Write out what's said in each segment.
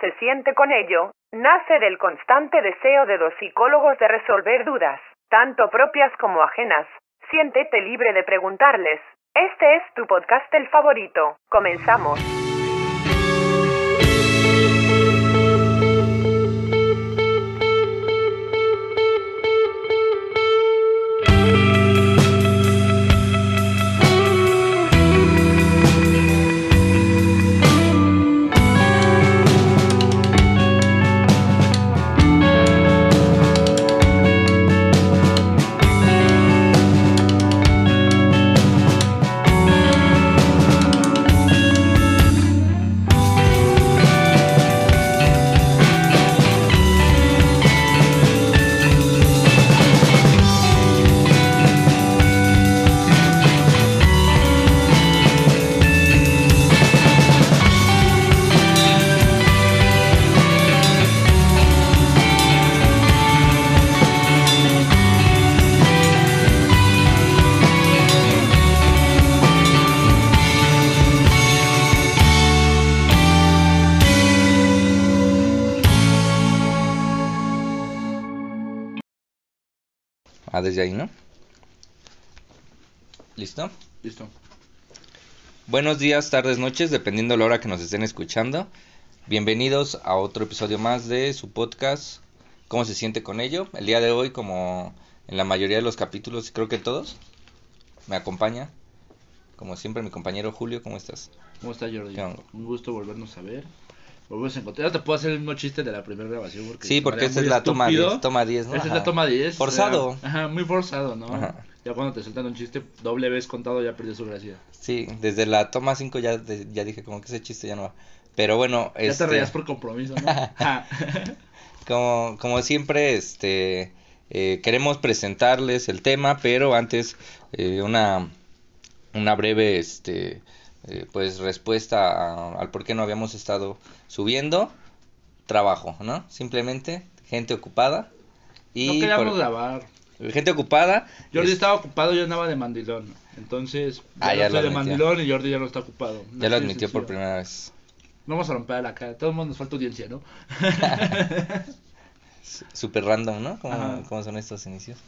se siente con ello? Nace del constante deseo de los psicólogos de resolver dudas, tanto propias como ajenas. Siéntete libre de preguntarles. Este es tu podcast el favorito. Comenzamos. Desde ahí, ¿no? ¿Listo? Listo. Buenos días, tardes, noches, dependiendo de la hora que nos estén escuchando. Bienvenidos a otro episodio más de su podcast, ¿Cómo se siente con ello? El día de hoy, como en la mayoría de los capítulos, creo que todos, me acompaña, como siempre, mi compañero Julio, ¿cómo estás? ¿Cómo está Jordi? Un gusto volvernos a ver. Volvernos a encontrar. Ya te puedo hacer el mismo chiste de la primera grabación. Porque Sí, porque esta es la toma estúpido. 10, toma 10, ¿no? Esta es la toma 10. Forzado. o sea, ajá, muy forzado, ¿no? Ajá. Ya cuando te sueltan un chiste doble vez contado ya perdió su gracia. Sí, desde la toma 5 ya, de- ya dije como que ese chiste ya no va. Pero bueno, Ya este, te reías por compromiso, ¿no? Como, como siempre, este, eh, queremos presentarles el tema, pero antes eh, una, una breve, este, eh, pues respuesta a- al por qué no habíamos estado subiendo trabajo, ¿no? Simplemente gente ocupada y no queríamos por- grabar. gente ocupada. Jordi es- estaba ocupado, yo andaba de mandilón. Entonces, ya, Ah, no ya estoy lo de mandilón y Jordi ya no está ocupado. ya lo admitió por sencillo. primera vez. No vamos a romper la cara. Todo el mundo nos falta audiencia, ¿no? Super random, ¿no? ¿Cómo, cómo son estos inicios?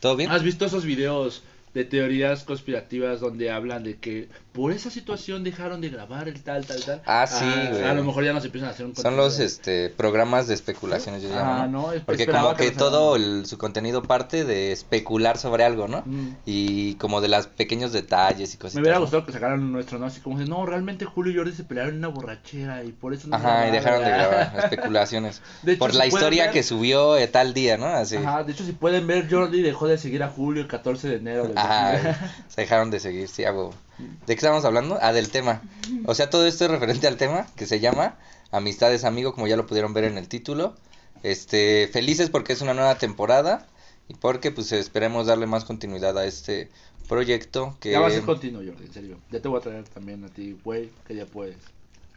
¿Todo bien? ¿Has visto esos videos de teorías conspirativas donde hablan de que por esa situación dejaron de grabar el tal, tal, tal? Ah, sí, güey. A lo mejor ya nos empiezan a hacer un Son los este programas de especulaciones, yo llamo, Ah, ¿no? Porque como que nos todo el- su contenido parte de especular sobre algo, ¿no? Mm. Y como de los pequeños detalles y cosas. Me hubiera gustado que sacaran nuestro, ¿no? Así como de, no, realmente Julio y Jordi se pelearon en una borrachera y por eso no Ajá, y grabaron". dejaron de grabar especulaciones. De hecho, Por si la historia ver- que subió eh, tal día, ¿no? Así. Ajá, de hecho, si pueden ver, Jordi dejó de seguir a Julio el 14 de enero. del 2000. se dejaron de seguir, sí, hago. ¿De qué estamos hablando? Ah, del tema. O sea, todo esto es referente al tema que se llama Amistades Amigo, como ya lo pudieron ver en el título. Este, felices porque es una nueva temporada y porque pues esperemos darle más continuidad a este proyecto que Ya va a ser continuo, Jordi, en serio. Ya te voy a traer también a ti, güey, que ya puedes.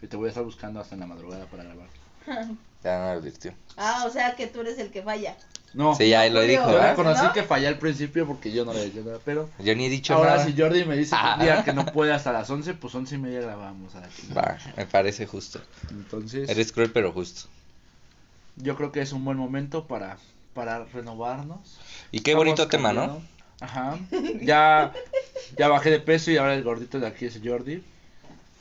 Y te voy a estar buscando hasta en la madrugada para grabar. ya me advirtió. Ah, o sea que tú eres el que falla. No, Sí, ya lo dijo, yo ¿verdad? reconocí ¿No? que fallé al principio porque yo no le decía nada, pero Yo ni he dicho ahora nada. si Jordi me dice que Ah. un día que no puede hasta las 11, pues 11 y media grabamos a la. Va, me parece justo. Entonces, Eres cruel pero justo. yo creo que es un buen momento para, para renovarnos. Y qué Estamos bonito tema, ¿no? Ajá. Ya, ya bajé de peso y ahora el gordito de aquí es Jordi.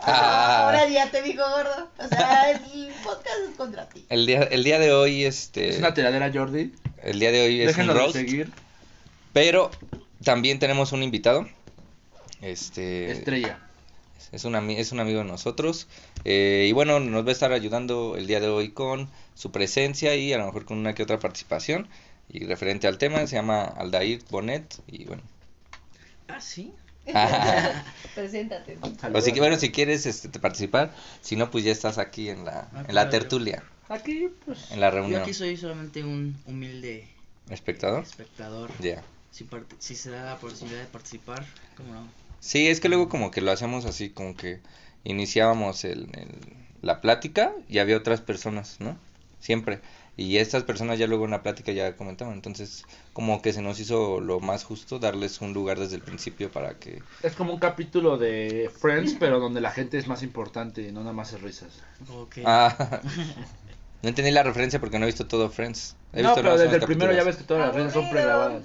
Ah. Ahora ya te dijo gordo. O sea, el podcast es contra ti. El día, el día de hoy, este, Es una tiradera Jordi. El día de hoy es un de roast, seguir. pero también tenemos un invitado. Este, Estrella. Es un, ami- es un amigo de nosotros. eh, y bueno, nos va a estar ayudando el día de hoy con su presencia y a lo mejor con una que otra participación. Y referente al tema, se llama Aldair Bonet. Y bueno. Ah, sí. Preséntate. o si, bueno, si quieres este, te participar, si no, pues ya estás aquí en la, Ah, en la tertulia, Aquí, pues. en la Yo reunión. aquí soy solamente un humilde ¿Espectador? espectador. Ya. Si, si se da la posibilidad de participar, ¿cómo no? Sí, es que luego como que lo hacemos así, como que iniciábamos el, el- la plática y había otras personas, ¿no? Siempre. Y estas personas ya luego en la plática ya comentaban, entonces como que se nos hizo lo más justo darles un lugar desde el principio para que... Es como un capítulo de Friends, pero donde la gente es más importante y no nada más es risas. Ok. Ah, No entendí la referencia porque no he visto todo Friends. He No, visto pero los desde el primero ya ves que todas las risas son pregrabadas.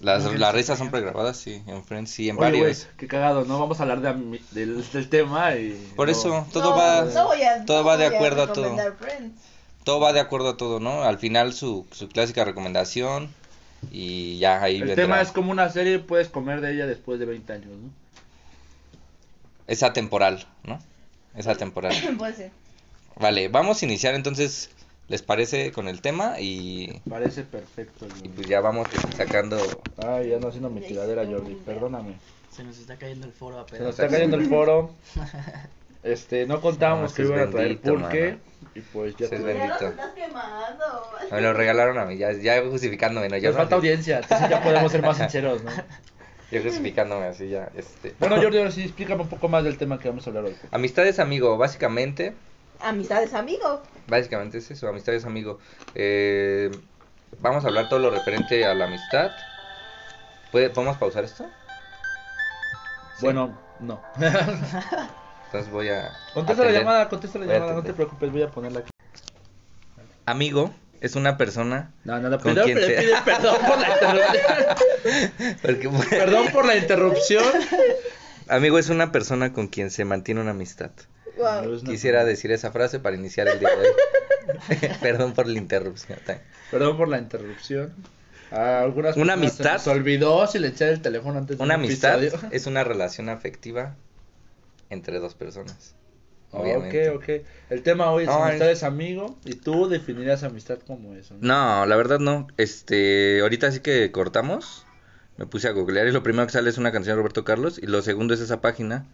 Las, las risas son pregrabadas, sí, en Friends, sí, en Oye, varios. qué cagado, ¿no? Vamos a hablar de del, del tema y... Por no. eso, todo No, va, no voy a- todo no va de acuerdo a todo. Friends. Todo va de acuerdo a todo, ¿no? Al final su, su clásica recomendación y ya ahí El vendrá. tema es como una serie, puedes comer de ella después de 20 años, ¿no? Es atemporal, ¿no? Es atemporal. Puede ser. Vale, vamos a iniciar entonces, ¿les parece con el tema? Y, Parece perfecto, y pues ya vamos sacando... Ay, ya no haciendo mi tiradera, Jordi, perdóname. Se nos está cayendo el foro a Se nos está cayendo el foro. Este, no contábamos No, que iban a traer pulque. mano. Y pues ya te... Bendito. estás quemando. Me lo regalaron a mí, ya, ya justificándome, ¿no? Ya Nos falta audiencia, entonces ya podemos ser más sinceros, ¿no? Ya justificándome así, ya, este... Bueno, Jordi, ahora sí, explícame un poco más del tema que vamos a hablar hoy. Amistades amigo, básicamente, Amistades, amigo. básicamente es eso, amistades amigo. Eh, vamos a hablar todo lo referente a la amistad. ¿Puede, ¿Podemos pausar esto? Sí. Bueno, no. Entonces voy a... contesta la llamada, contesta la Voy llamada, no te preocupes, voy a ponerla aquí. Amigo es una persona... No, no, no, ¿Con perdón, quién pero sea? pide perdón por la interrupción. porque- Perdón por la interrupción. Amigo es una persona con quien se mantiene una amistad. Wow. Quisiera decir esa frase para iniciar el día de hoy. Perdón por la interrupción. Perdón por la interrupción. A algunas Una personas se amistad. nos olvidó silenciar el teléfono antes de Una un amistad episodio. es una relación afectiva entre dos personas. Ok, Obviamente. ok. El tema hoy es No, amistad es- es amigo y tú definirías amistad como eso. ¿no? No, la verdad no. Este, ahorita sí que cortamos. Me puse a googlear y lo primero que sale es una canción de Roberto Carlos y lo segundo es esa página.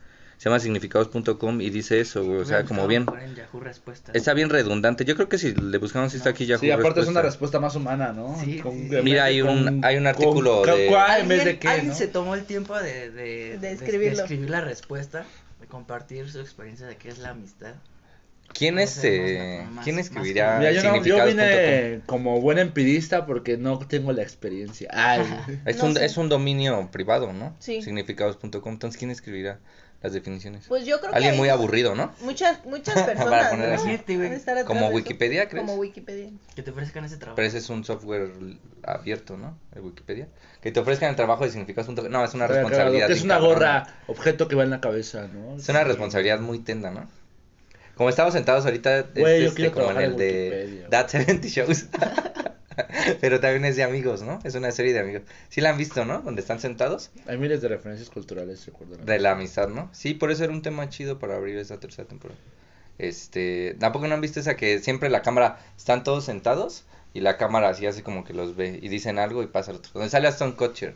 Se llama significados.com y dice eso, güey, o sea, como bien. En Yahoo. Está bien redundante. Yo creo que si le buscamos si está aquí ya Sí, aparte es una respuesta más humana, ¿no? Sí, Con- Mira, de hay un- con- hay un con artículo ca- de- en vez de Alguien- qué, alguien ¿no? se tomó el tiempo de, de, De escribirlo. escribir la respuesta, de compartir su experiencia de qué es la amistad. ¿Quién este más- quién escribirá Mira, yo, no, yo significados.com? vine como buen empirista porque no tengo la experiencia. Ay. Es No un sé. es un dominio privado, ¿no? Sí. Significados.com. Entonces, ¿quién escribirá las definiciones? Pues yo creo que Alguien hay muy aburrido, ¿no? Muchas, muchas Para personas, poner ¿no? así. Como. Wikipedia, ¿crees? Como Wikipedia. Que te ofrezcan ese trabajo. Pero ese es un software abierto, ¿no? El Wikipedia. Que te ofrezcan el trabajo de significados.com. No, es una Pero, claro, responsabilidad. que es una gorra, objeto que va en la cabeza, ¿no? Es una responsabilidad muy tenda, ¿no? Como estamos sentados ahorita, es Güey, este, como en el de. That 70 Shows. Pero también es de amigos, ¿no? Es una serie de amigos. Sí la han visto, ¿no? Donde están sentados. Hay miles de referencias culturales, recuerdo. De la amistad, ¿no? Sí, por eso era un tema chido para abrir esa tercera temporada. Este, tampoco no han visto esa que siempre la cámara, están todos sentados y la cámara así hace como que los ve y dicen algo y pasa el otro. Donde sale Aston Kutcher.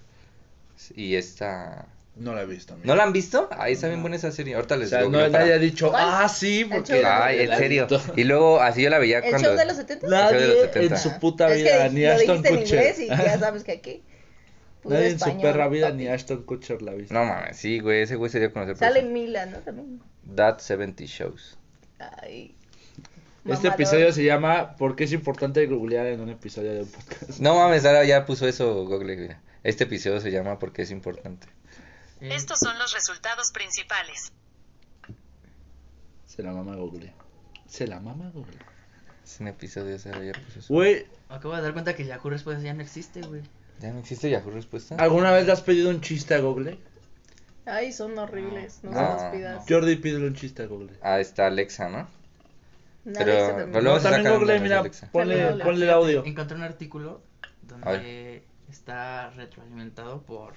Y esta... No la he visto. amigo. ¿No la han visto? Ahí está bien buena esa serie. Ahorita O les sea, digo. no nadie ha dicho, ¿Cuál? ah, sí, El porque... Ay, en serio. visto. Y luego así yo la veía ¿El cuando... show de los 70? El show de los Nadie 70. en su puta es vida, que ni lo Ashton dijiste en Kutcher. inglés y ya sabes que aquí. Nadie en su español, perra vida papi. ni Ashton Kutcher la ha visto. No mames, sí, güey, ese güey se dio a conocer por Sale eso. Mila, ¿no? También. That 70 Shows. Ay. Este Mamador. episodio se llama ¿Por qué es importante googlear en un episodio de un podcast? No mames, ahora ya puso eso Google, mira. Este episodio se llama Porque es importante. Eh, Estos son los resultados principales. Se la mama Google. Se la mama Google. Es un episodio, Sara ya eso. Güey, Acabo de dar cuenta que Yahoo Respuestas ya no existe, güey. ¿Ya no existe Yahoo Respuesta? ¿alguna vez le has pedido un chiste a Google? Ay, son horribles. No, No, se los pidas. Jordi, pídele un chiste a Google. Ah, está Alexa, ¿no? No, pero- Alexa también. pero luego No, se también Google, mira, Alexa. ponle, ponle el audio. Encontré un artículo donde está retroalimentado por,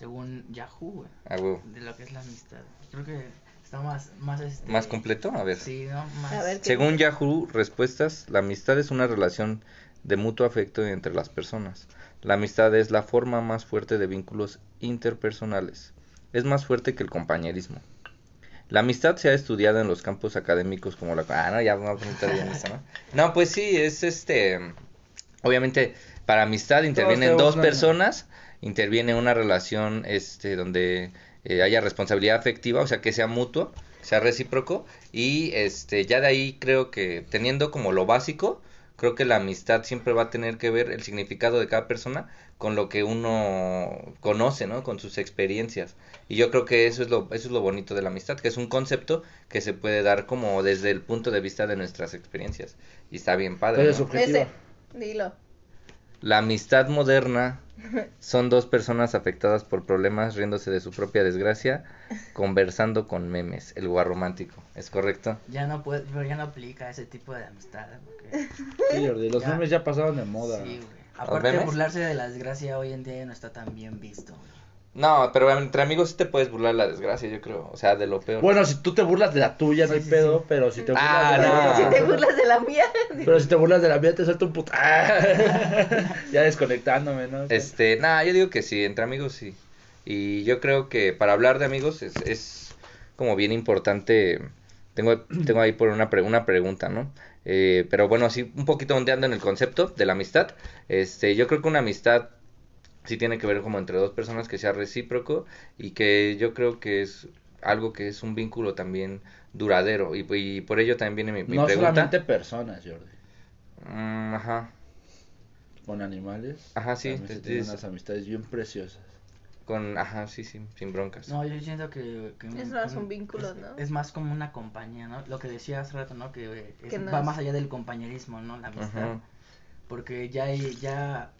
según Yahoo, güey, Ah, de lo que es la amistad. Creo que está más, más este... ¿Más completo? A ver. Sí, ¿no? Más... A ver, ¿qué Según? Yahoo Respuestas, la amistad es una relación de mutuo afecto entre las personas. La amistad es la forma más fuerte de vínculos interpersonales. Es más fuerte que el compañerismo. La amistad se ha estudiado en los campos académicos como la... Ah, no, ya vamos a poner bien esto, ¿no? No, pues sí, es este... Obviamente, para amistad intervienen dos personas, interviene una relación este, donde eh, haya responsabilidad afectiva, o sea, que sea mutuo, sea recíproco, y este, ya de ahí creo que teniendo como lo básico, Creo que la amistad siempre va a tener que ver el significado de cada persona con lo que uno conoce, ¿no? Con sus experiencias. Y yo creo que eso es lo, eso es lo bonito de la amistad, que es un concepto que se puede dar como desde el punto de vista de nuestras experiencias. Y está bien padre. ¿Cuál ¿no? es? Ese, dilo. La amistad moderna son dos personas afectadas por problemas riéndose de su propia desgracia, conversando con memes, el guarromántico, ¿es correcto? Ya no puede, pero ya no aplica ese tipo de amistad. Porque, Sí, Jordi, los Ya. memes ya pasaron de moda. sí, güey. Aparte, burlarse de la desgracia hoy en día ya no está tan bien visto. güey. No, pero entre amigos sí te puedes burlar de la desgracia, yo creo, o sea, de lo peor. Bueno, si tú te burlas de la tuya, no Sí, hay sí, pedo, sí. pero si te burlas Ah, de la no. Si te burlas de la mía. Pero si te burlas de la mía, te suelto un puto. ya desconectándome, ¿no? Este, nada, yo digo que sí, entre amigos sí. Y yo creo que para hablar de amigos es, es como bien importante. Tengo, tengo ahí por una, pre- una pregunta, ¿no? Eh, pero bueno, así un poquito ondeando en el concepto de la amistad. Este, yo creo que una amistad sí tiene que ver como entre dos personas que sea recíproco y que yo creo que es algo que es un vínculo también duradero. Y, y por ello también viene mi, mi no pregunta. solamente personas, Jordi. Mm, ajá. Con animales. Ajá, sí, te- es- unas amistades bien preciosas. Con, ajá, sí, sí, sin broncas. No, yo siento que... que Eso no son vínculos, es, ¿no? Es más como una compañía, ¿no? Lo que decía hace rato, ¿no? Que, eh, es- Que no va es- más allá del compañerismo, ¿no? La amistad. Ajá. Porque ya hay, ya,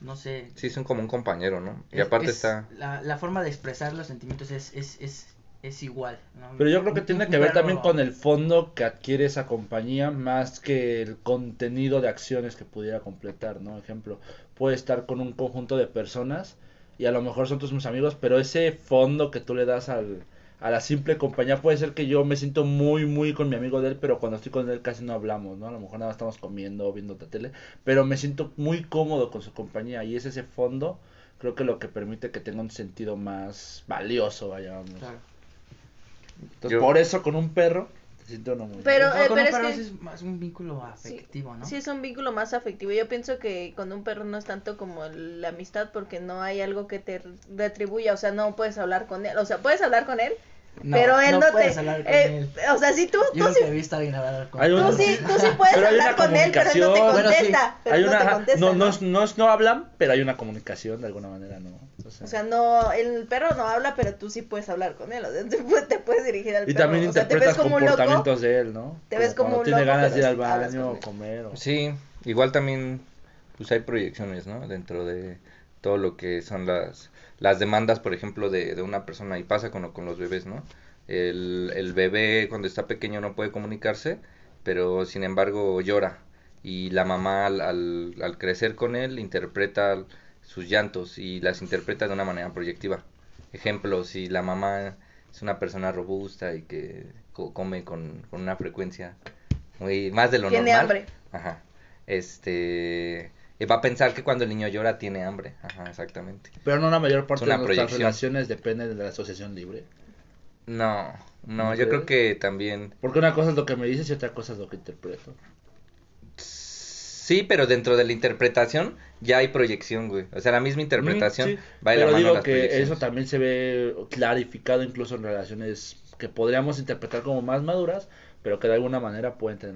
no sé... Sí, son como un compañero, ¿no? Y es- aparte es- está... La, la forma de expresar los sentimientos es, es, es, es igual, ¿no? Pero yo creo que tiene que ver también con el fondo que adquiere esa compañía más que el contenido de acciones que pudiera completar, ¿no? Ejemplo, puede estar con un conjunto de personas y a lo mejor son tus mis amigos, pero ese fondo que tú le das al, a la simple compañía puede ser que yo me siento muy, muy con mi amigo de él, pero cuando estoy con él casi no hablamos, ¿no? A lo mejor nada más estamos comiendo o viendo la tele, pero me siento muy cómodo con su compañía y es ese fondo, creo que lo que permite que tenga un sentido más valioso, vaya, vamos. Claro. Entonces, Yo- por eso con un perro te siento no muy Pero, eh, con pero un es perro que- sí es más un vínculo Sí, afectivo, ¿no? Sí, es un vínculo más afectivo. Yo pienso que con un perro no es tanto como la amistad porque no hay algo que te retribuya, o sea, no puedes hablar con él, o sea, puedes hablar con él, No, pero él no, puedes te... hablar con eh, él. O sea, si tú, Yo tú, nunca sí, he visto a alguien hablar con Hay un- tú, sí, tú sí puedes hablar con él, pero él no te. Bueno, sí. contesta. pero hay no una te contesta, no, ¿no? no, no, no hablan pero hay una comunicación de alguna manera no O sea, no, el perro no habla, pero tú sí puedes hablar con él, o sea, te puedes, te puedes dirigir al y perro. también o sea, te interpretas ves como un loco, comportamientos de él no Te ves como cuando un tiene loco, ganas de ir al baño o comer o... Sí, igual también pues hay proyecciones, ¿no? Dentro de todo lo que son las, las demandas, por ejemplo, de, de una persona. Y pasa con, con los bebés, ¿no? El, el bebé cuando está pequeño no puede comunicarse, pero sin embargo llora. Y la mamá al, al, al crecer con él interpreta sus llantos y las interpreta de una manera proyectiva. Ejemplo, si la mamá es una persona robusta y que co- come con, con una frecuencia muy más de lo Tiene normal. hambre. Ajá. Este va a pensar que cuando el niño llora tiene hambre. Ajá, exactamente. pero no la mayor parte de nuestras proyección. relaciones depende de la asociación libre No, no, ¿No yo creo que también porque una cosa es lo que me dices y otra cosa es lo que interpreto sí, pero dentro de la interpretación ya hay proyección, güey. O sea, la misma interpretación sí, va de la pero mano a digo que eso también se ve clarificado incluso en relaciones que podríamos interpretar como más maduras pero que de alguna manera pueden tener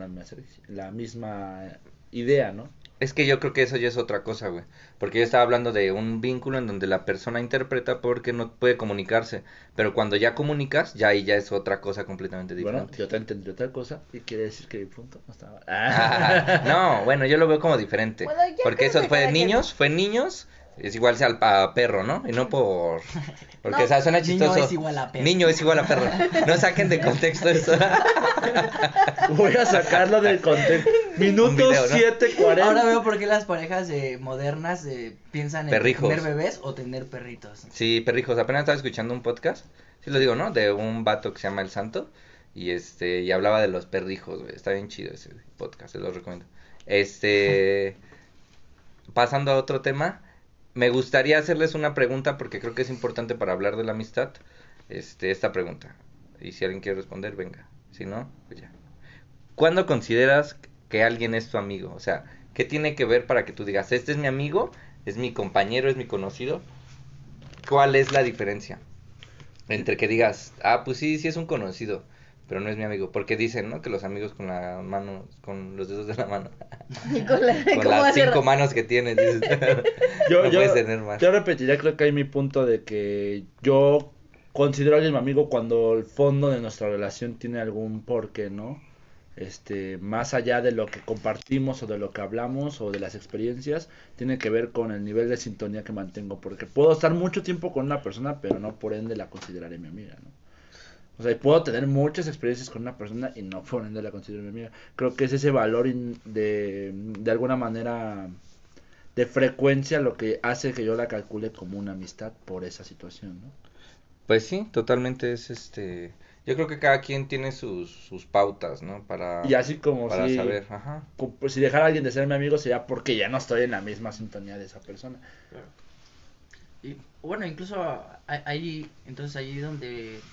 la misma idea no Es que yo creo que eso ya es otra cosa, güey. Porque yo estaba hablando de un vínculo en donde la persona interpreta porque no puede comunicarse. Pero cuando ya comunicas, ya ahí ya es otra cosa completamente Bueno, diferente. yo te entendí otra cosa y quiere decir que mi punto no estaba. Ah, no, bueno, yo lo veo como diferente. Bueno, porque eso fue niños, fue niños, es igual sea al a perro, ¿no? Y no por... Porque, No, o sea, suena niño chistoso. es igual a perro. Niño es igual a perro. No saquen de contexto eso. Voy a sacarlo del contexto. Minuto video, ¿no? 7:40. Ahora veo por qué las parejas eh, modernas eh, piensan en tener bebés o tener perritos. Sí, perrijos, apenas estaba escuchando un podcast, sí lo digo, ¿no? De un vato que se llama El Santo y este y hablaba de los perrijos, güey. Está bien chido ese podcast, se los recomiendo. Este pasando a otro tema, me gustaría hacerles una pregunta porque creo que es importante para hablar de la amistad. Este, esta pregunta. Y si alguien quiere responder, venga. Si no, pues ya. ¿Cuándo consideras que alguien es tu amigo? O sea, ¿qué tiene que ver para que tú digas, este es mi amigo, es mi compañero, es mi conocido? ¿Cuál es la diferencia? Entre que digas, ah, pues sí, sí es un conocido, pero no es mi amigo, porque dicen, ¿no? Que los amigos con la mano, con los dedos de la mano, con la- con ¿cómo las cinco manos que tienes, dices, Yo, no yo, puedes tener más. yo repetiría, creo que hay mi punto de que yo considero a alguien mi amigo cuando el fondo de nuestra relación tiene algún porqué, ¿no? Este, más allá de lo que compartimos o de lo que hablamos o de las experiencias, tiene que ver con el nivel de sintonía que mantengo, porque puedo estar mucho tiempo con una persona, pero no por ende la consideraré mi amiga, ¿no? O sea, y puedo tener muchas experiencias con una persona y no por ende la considero mi amiga. Creo que es ese valor in- de, de alguna manera de frecuencia lo que hace que yo la calcule como una amistad por esa situación, ¿no? Pues sí, totalmente es este, yo creo que cada quien tiene sus, sus pautas, ¿no? Para, Y así como para si, saber, ajá. como pues, si dejar a alguien de ser mi amigo sería porque ya no estoy en la misma sintonía de esa persona. Claro. Y bueno, incluso ahí, entonces ahí donde,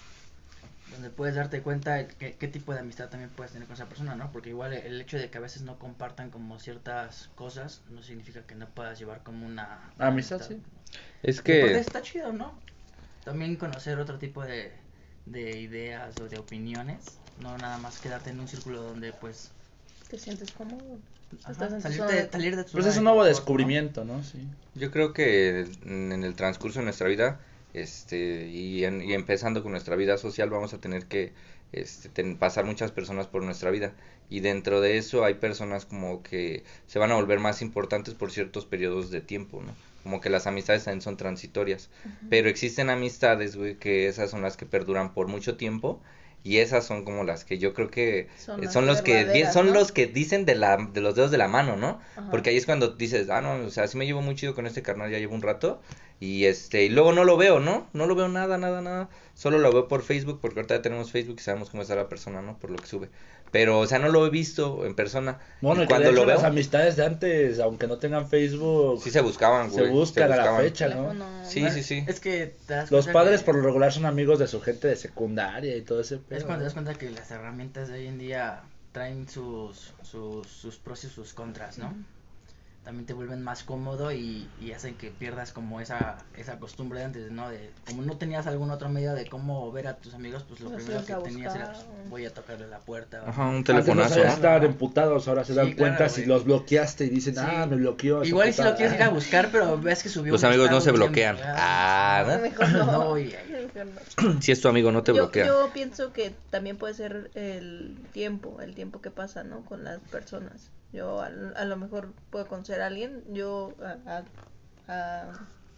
donde puedes darte cuenta el qué, qué tipo de amistad también puedes tener con esa persona, ¿no? Porque igual el hecho de que a veces no compartan como ciertas cosas no significa que no puedas llevar como una una Amistad, sí. Es Que está chido, ¿no? También conocer otro tipo de, de ideas o de opiniones, no nada más quedarte en un círculo donde pues Te sientes cómodo. ajá, zona de- salir de tu Pues es un nuevo confort, ¿no? descubrimiento, ¿no? Sí. yo creo que en el transcurso de nuestra vida, este, y, en- y empezando con nuestra vida social, vamos a tener que este, ten- pasar muchas personas por nuestra vida. Y dentro de eso hay personas como que se van a volver más importantes por ciertos periodos de tiempo, ¿no? Como que las amistades también son transitorias. Pero existen amistades, güey, que esas son las que perduran por mucho tiempo. Y esas son como las que yo creo que Son los que son ¿no? los que dicen de la de los dedos de la mano, ¿no? Ajá. Porque ahí es cuando dices, ah, no, o sea, sí me llevo muy chido con este carnal, ya llevo un rato. Y este, y luego no lo veo, ¿no? No lo veo nada, nada, nada. Solo lo veo por Facebook, porque ahorita ya tenemos Facebook y sabemos cómo está la persona, ¿no? Por lo que sube. Pero, o sea, no lo he visto en persona. Bueno, y y que de cuando hecho lo veo, las amistades de antes, aunque no tengan Facebook, sí se buscaban, se buscan a la fecha, ¿no? Sí, ¿no? sí, sí. Es que te das Los padres que- por lo regular son amigos de su gente de secundaria y todo ese pedo, Es cuando te das cuenta que las herramientas de hoy en día traen sus, sus, sus pros y sus contras, ¿no? También te vuelven más cómodo y, y hacen que pierdas como esa, esa costumbre de antes, ¿no? De, como no tenías algún otro medio de cómo ver a tus amigos, pues lo primero que tenías era, buscar. pues, voy a tocarle la puerta. o- Ajá, un Antes no telefonazo. sabías, ¿no? estaban emputados, ahora se Sí, dan claro, cuenta si los bloqueaste y dicen, Sí. ah, me bloqueó. Igual si puta". lo quieres ir a buscar, pero ves que subió Los un amigos no se bloquean. Ah, ¿verdad? Mejor no. No, y- Si es tu amigo, no te yo, bloquea. yo pienso que también puede ser el tiempo, el tiempo que pasa, ¿no? Con las personas. Yo a, a lo mejor puedo conocer a alguien, yo a- a-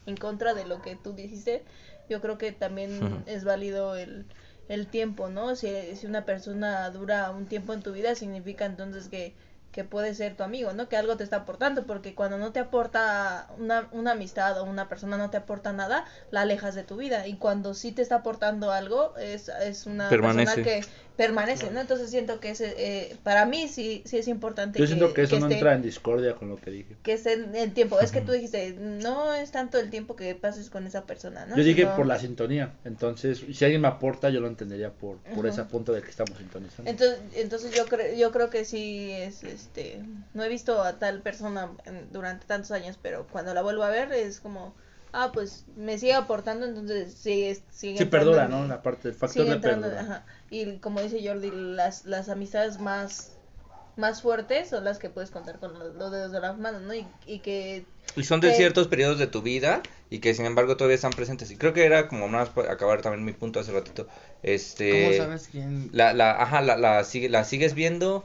en contra de lo que tú dijiste, yo creo que también es válido el, el tiempo, ¿no? Si, si una persona dura un tiempo en tu vida, significa entonces que, que puede ser tu amigo, ¿no? Que algo te está aportando, porque cuando no te aporta una, una amistad o una persona no te aporta nada, la alejas de tu vida. Y cuando sí te está aportando algo, es, es una Permanece. persona que permanece, ¿no? Entonces siento que ese, eh, para mí sí, sí es importante Yo siento que eso no esté- entra en discordia con lo que dije. que esté en el tiempo. Es que tú dijiste, no es tanto el tiempo que pases con esa persona, ¿no? Yo dije Sino- por la sintonía, entonces si alguien me aporta yo lo entendería por, por ese punto de que estamos sintonizando. Entonces, entonces yo creo yo creo que sí es este no he visto a tal persona en- durante tantos años, pero cuando la vuelvo a ver es como ah, pues me sigue aportando, entonces sigue sigue sí entrando perdura, ¿no? La parte del factor de perdura. ajá. Y como dice Jordi, las las amistades más más fuertes son las que puedes contar con los, los dedos de las manos, ¿no? Y, y que Y son de que- ciertos periodos de tu vida y que sin embargo todavía están presentes. Y creo que era como más para acabar también mi punto hace ratito. Este ¿Cómo sabes quién? la, la, ajá, la, la, sigue, la sigues viendo.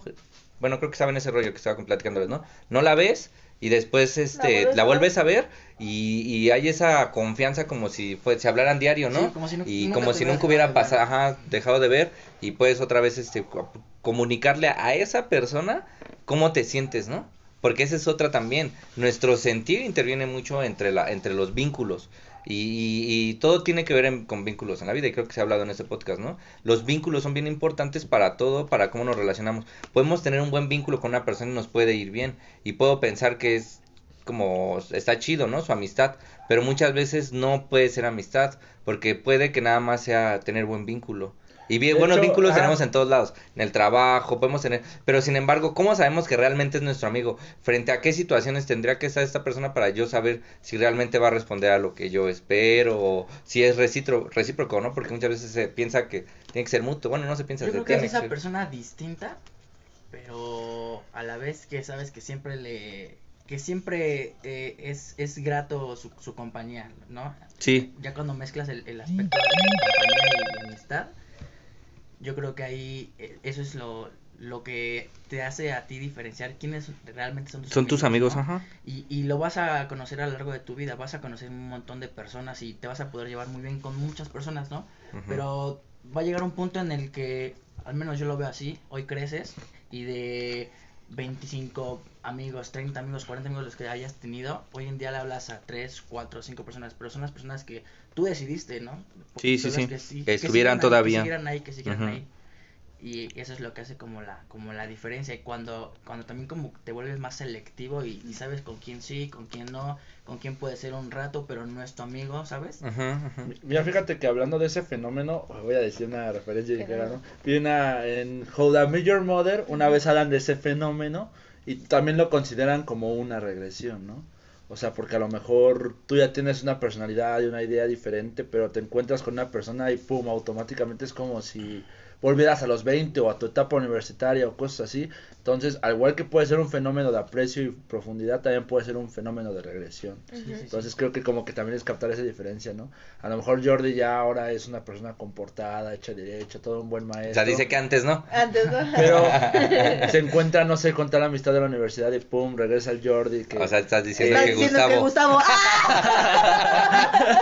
Bueno, creo que estaba en ese rollo que estaba platicándoles, ¿no? No la ves y después este vuelves la a vuelves a ver y, y hay esa confianza como si fue, se hablaran diario, ¿no? Sí, como si nu- y nunca como si nunca hubiera pasado, ajá, dejado de ver y puedes otra vez este co- comunicarle a esa persona cómo te sientes, ¿no? Porque esa es otra también. Nuestro sentir interviene mucho entre la entre los vínculos. Y, y- y todo tiene que ver en- con vínculos en la vida y creo que se ha hablado en este podcast, ¿no? Los vínculos son bien importantes para todo, para cómo nos relacionamos. Podemos tener un buen vínculo con una persona y nos puede ir bien y puedo pensar que es como está chido, ¿no? Su amistad, pero muchas veces no puede ser amistad porque puede que nada más sea tener buen vínculo. Y bien, De buenos hecho, vínculos ajá. tenemos en todos lados, en el trabajo, podemos tener, pero sin embargo, ¿cómo sabemos que realmente es nuestro amigo? ¿Frente a qué situaciones tendría que estar esta persona para yo saber si realmente va a responder a lo que yo espero o si es recíproco, recíproco, ¿no? Porque muchas veces se piensa que tiene que ser mutuo, bueno, no se piensa, Yo creo que es esa ser. persona distinta, pero a la vez que sabes que siempre le que siempre eh, es, es grato su, su compañía, ¿no? Sí, Ya cuando mezclas el, el aspecto de compañía y amistad, yo creo que ahí eh, eso es lo, lo que te hace a ti diferenciar quiénes realmente son tus son tus amigos, ¿no? ajá. Y, y lo vas a conocer a lo largo de tu vida, vas a conocer un montón de personas y te vas a poder llevar muy bien con muchas personas, ¿no? Pero va a llegar un punto en el que, al menos yo lo veo así, hoy creces y de 25 amigos, 30 amigos, 40 amigos los que hayas tenido, hoy en día le hablas a 3, 4, 5 personas, pero son las personas que tú decidiste, ¿no? Sí, sí, sí, Que, sí, que que estuvieran ahí, todavía. Que siguieran ahí, que siguieran Ujú. ahí. Y eso es lo que hace como la, como la diferencia. Y cuando, cuando también como te vuelves más selectivo y, y sabes con quién sí, con quién no, con quién puede ser un rato, pero no es tu amigo, ¿sabes? Ujú, ujú. Mira, fíjate que hablando de ese fenómeno, voy a decir una referencia ligera. ¿no? Vi una en How I Met Your Mother, una vez hablan de ese fenómeno y también lo consideran como una regresión, ¿no? O sea, porque a lo mejor tú ya tienes una personalidad y una idea diferente, pero te encuentras con una persona y pum, automáticamente es como si volvieras a los 20 o a tu etapa universitaria o cosas así. Entonces, al igual que puede ser un fenómeno de aprecio y profundidad, también puede ser un fenómeno de regresión. Sí, sí, sí. Entonces creo que como que también es captar esa diferencia, ¿no? A lo mejor Jordi ya ahora es una persona comportada, hecha derecha, todo un buen maestro. O sea, dice que antes no. Antes, ¿no? Pero se encuentra, no sé, con tal amistad de la universidad y pum, regresa el Jordi. Que, O sea, estás diciendo Estás que diciendo Gustavo. que Gustavo. ¡Ah!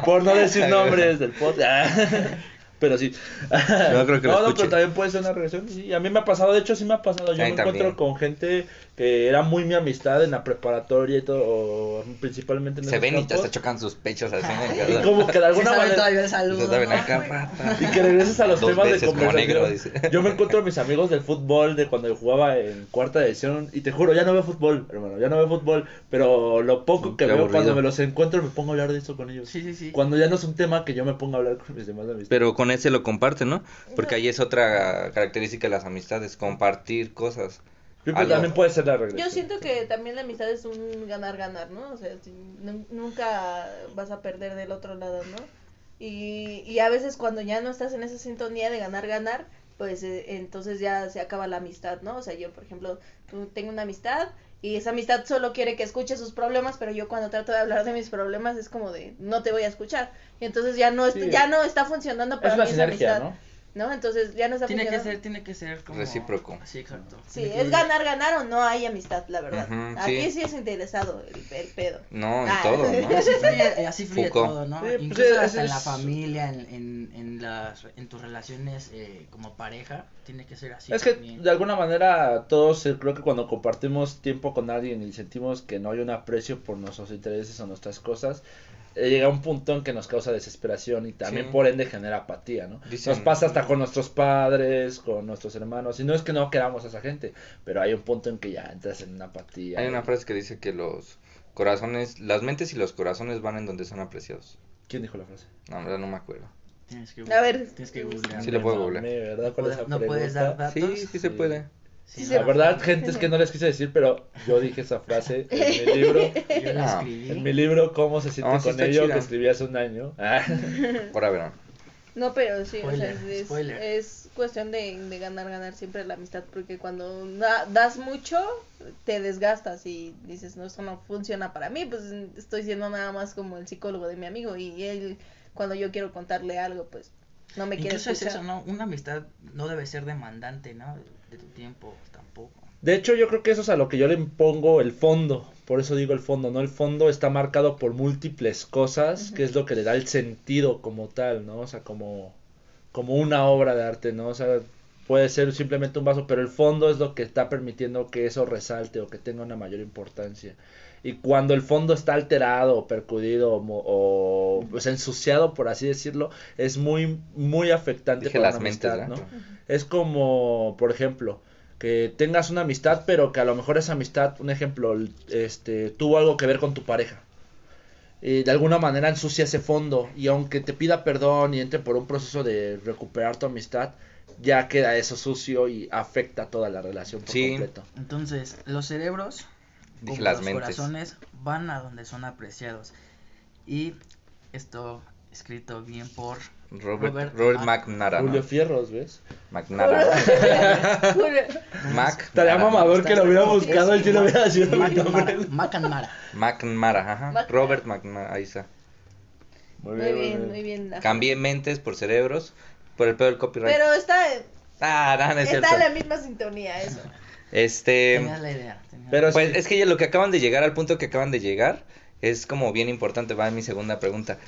por no decir nombres del podcast. Pero sí. No creo que lo no, no, escuche. pero también puede ser una regresión. Sí, a mí me ha pasado, de hecho sí me ha pasado. Yo me encuentro con gente que era muy mi amistad en la preparatoria y todo, o principalmente en Se esos ven y te campos. hasta chocan sus pechos así en el Y verdad. como que de alguna Sí manera... todavía el saludo, Se ¿no? acá. Y que regreses a los Dos temas de conversación. negro, dice. Yo me encuentro a mis amigos del fútbol de cuando yo jugaba en cuarta edición y te juro, ya no veo fútbol, hermano, ya no veo fútbol, pero lo poco que Qué veo aburrido. cuando me los encuentro me pongo a hablar de eso con ellos. Sí, sí, sí. Cuando ya no es un tema que yo me ponga a hablar con mis demás amistades. Pero con ese lo comparten, ¿no? Porque ahí es otra característica de las amistades, compartir cosas. Yo creo que algo. también puede ser la regresión. Yo siento que también la amistad es un ganar-ganar, ¿no? O sea, si- nunca vas a perder del otro lado, ¿no? Y, y a veces cuando ya no estás en esa sintonía de ganar-ganar, pues eh, entonces ya se acaba la amistad, ¿no? O sea, yo, por ejemplo, tengo una amistad y esa amistad solo quiere que escuche sus problemas, pero yo cuando trato de hablar de mis problemas es como de no te voy a escuchar. Y entonces ya no, est- Sí. ya no está funcionando para es una mí esa sinergia, amistad, ¿no? ¿No? Entonces ya no está Tiene que ser, tiene que ser como... Recíproco. Sí, exacto. Sí, Tiene que- es ganar, ganar o no hay amistad, la verdad. Aquí sí. sí es interesado el, el pedo. No, en Ah. todo, ¿no? así fluye, así todo, ¿no? Sí, pues, Incluso hasta en la familia, en, en, en, las, en tus relaciones eh, como pareja, tiene que ser así Es que también. de alguna manera todos eh, creo que cuando compartimos tiempo con alguien y sentimos que no hay un aprecio por nuestros intereses o nuestras cosas, llega un punto en que nos causa desesperación y también Sí. por ende genera apatía, ¿no? Dicen- Nos pasa hasta con nuestros padres, con nuestros hermanos, y no es que no queramos a esa gente, pero hay un punto en que ya entras en una apatía. Hay una frase que dice que los corazones, las mentes y los corazones van en donde son apreciados. ¿Quién dijo la frase? No, en verdad no me acuerdo. Tienes que, A ver. tienes que googlear. Sí lo puedo googlear. No puedes, esa no puedes pregunta. dar datos. Sí, sí se puede. Sí, Sí, La no. verdad, gente, es que no les quise decir, pero yo dije esa frase en mi libro. Yo la escribí. En mi libro, ¿Cómo se siente No, sí con está ello? chida. Que escribí hace un año. Ah. Ahora verán. No, pero sí, Spoiler, o sea, es, spoiler. es cuestión de, de ganar, ganar siempre la amistad, porque cuando da- das mucho, te desgastas y dices, no, esto no funciona para mí, pues estoy siendo nada más como el psicólogo de mi amigo y él, cuando yo quiero contarle algo, pues no me quiere Incluso es escuchar. eso, ¿no? Una amistad no debe ser demandante, ¿no? De tu tiempo tampoco. De hecho, yo creo que eso es a lo que yo le impongo el fondo. Por eso digo el fondo, ¿no? El fondo está marcado por múltiples cosas, que es lo que le da el sentido como tal, ¿no? O sea, como, como una obra de arte, ¿no? O sea, puede ser simplemente un vaso, pero el fondo es lo que está permitiendo que eso resalte o que tenga una mayor importancia. Y cuando el fondo está alterado o percudido o, mo- o, pues, ensuciado, por así decirlo, es muy, muy afectante Dije para las una mentes, amistad. Es como, por ejemplo, que tengas una amistad, pero que a lo mejor esa amistad, un ejemplo, este, tuvo algo que ver con tu pareja. eh, de alguna manera ensucia ese fondo y aunque te pida perdón y entre por un proceso de recuperar tu amistad, ya queda eso sucio y afecta toda la relación por Sí. completo. Entonces, los cerebros, Dije como las los mentes. corazones, van a donde son apreciados. Y esto escrito bien por Robert, Robert Robert, McNara, ¿no? Julio Fierros, ¿ves? McNara. Mac. Estaría mamador que lo hubiera buscado y si lo hubiera sido. Macanmara. McNara, ajá. Mac- Robert McNara, ahí está. Muy bien, muy bien. la- Cambié mentes por cerebros por el pedo del copyright. Pero está, Ah, no, no es está cierto. en la misma sintonía eso. Este. Tenía la idea. tenía Pero Pues es que ya lo que acaban de llegar, al punto que acaban de llegar, es como bien importante, va mi segunda pregunta.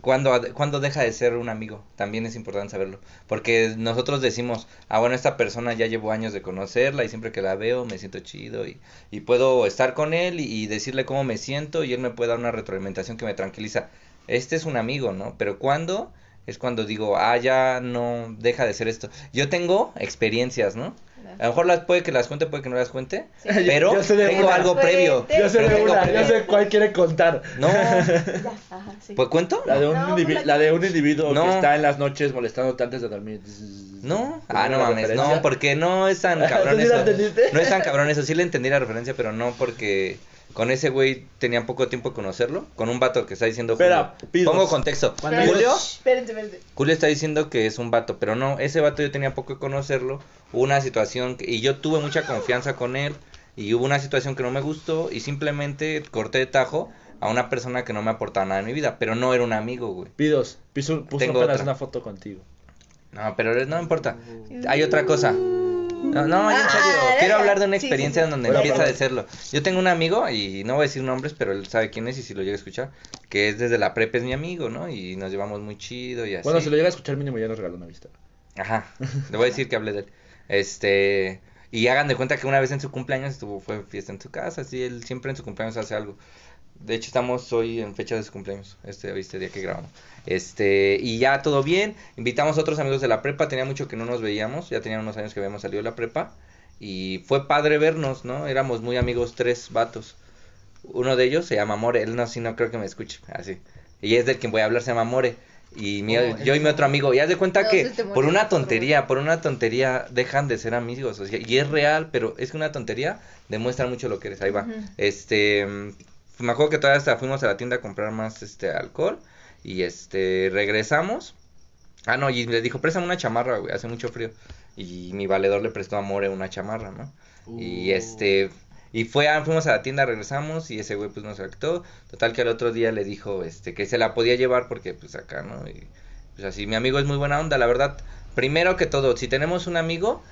¿Cuándo, ¿Cuándo deja de ser un amigo? También es importante saberlo. Porque nosotros decimos, ah, bueno, esta persona ya llevo años de conocerla y siempre que la veo me siento chido y, y puedo estar con él y, y decirle cómo me siento y él me puede dar una retroalimentación que me tranquiliza. Este es un amigo, ¿no? Pero ¿cuándo? Es cuando digo, ah, ya no deja de ser esto. Yo tengo experiencias, ¿no? A lo mejor las puede que las cuente, puede que no las cuente, Sí. pero Yo sé de tengo una. algo previo. Yo sé de una, yo sé cuál quiere contar. No, Ya, ajá, sí. pues cuento. La de un, No, indivi- pues, la de un individuo No. que está en las noches molestándote antes de dormir. No, ¿Tienes ah, no mames, referencia? no, porque no es tan ¿Tú cabrón sí eso. No es tan cabrón eso, sí le entendí la referencia, pero no porque con ese güey tenía poco tiempo de conocerlo, con un vato que está diciendo Espera, Julio. pidos. Pongo contexto. Pero- Julio, Shh, Espérense, espérense. Julio está diciendo que es un vato, pero no, ese vato yo tenía poco de conocerlo, hubo una situación que- y yo tuve mucha confianza con él y hubo una situación que no me gustó y simplemente corté de tajo a una persona que no me aportaba nada en mi vida, pero no era un amigo, güey. Pidos, puso, puso Tengo apenas otra. una foto contigo. No, pero no importa. Hay otra cosa. No, no, en Ah, serio. Quiero deja. hablar de una experiencia sí, sí. donde Bueno, empieza a perdón. serlo. Yo tengo un amigo, y no voy a decir nombres, pero él sabe quién es y si lo llega a escuchar, que es desde la prepa, es mi amigo, ¿no? Y nos llevamos muy chido y así. Bueno, si lo llega a escuchar mínimo ya nos regaló una vista. Ajá, le voy a decir que hable de él. Este, y hagan de cuenta que una vez en su cumpleaños estuvo, fue fiesta en su casa, así, él siempre en su cumpleaños hace algo. De hecho, estamos hoy en fecha de su cumpleaños, este, este día que grabamos. Este, y ya todo bien, invitamos a otros amigos de la prepa, tenía mucho que no nos veíamos, ya tenía unos años que habíamos salido de la prepa, y fue padre vernos, ¿no? Éramos muy amigos, tres vatos. Uno de ellos se llama More, él no, sí, no creo que me escuche, así. Y es del quien voy a hablar, se llama More. Y mi- Oh, yo y mi otro amigo, y haz de cuenta No, que por una tontería, por una tontería dejan de ser amigos, o sea, y es real, pero es que una tontería demuestra mucho lo que eres, ahí va. Este, mm, me acuerdo que todavía hasta fuimos a la tienda a comprar más este alcohol y este regresamos. Ah, no, y le dijo, "Préstame una chamarra, güey, hace mucho frío." Y mi valedor le prestó a More una chamarra, ¿no? Y Uh. este y fue a- fuimos a la tienda, regresamos y ese güey pues nos aceptó. Total que al otro día le dijo este que se la podía llevar porque pues acá, ¿no? Y pues así mi amigo es muy buena onda, la verdad. Primero que todo, si tenemos un amigo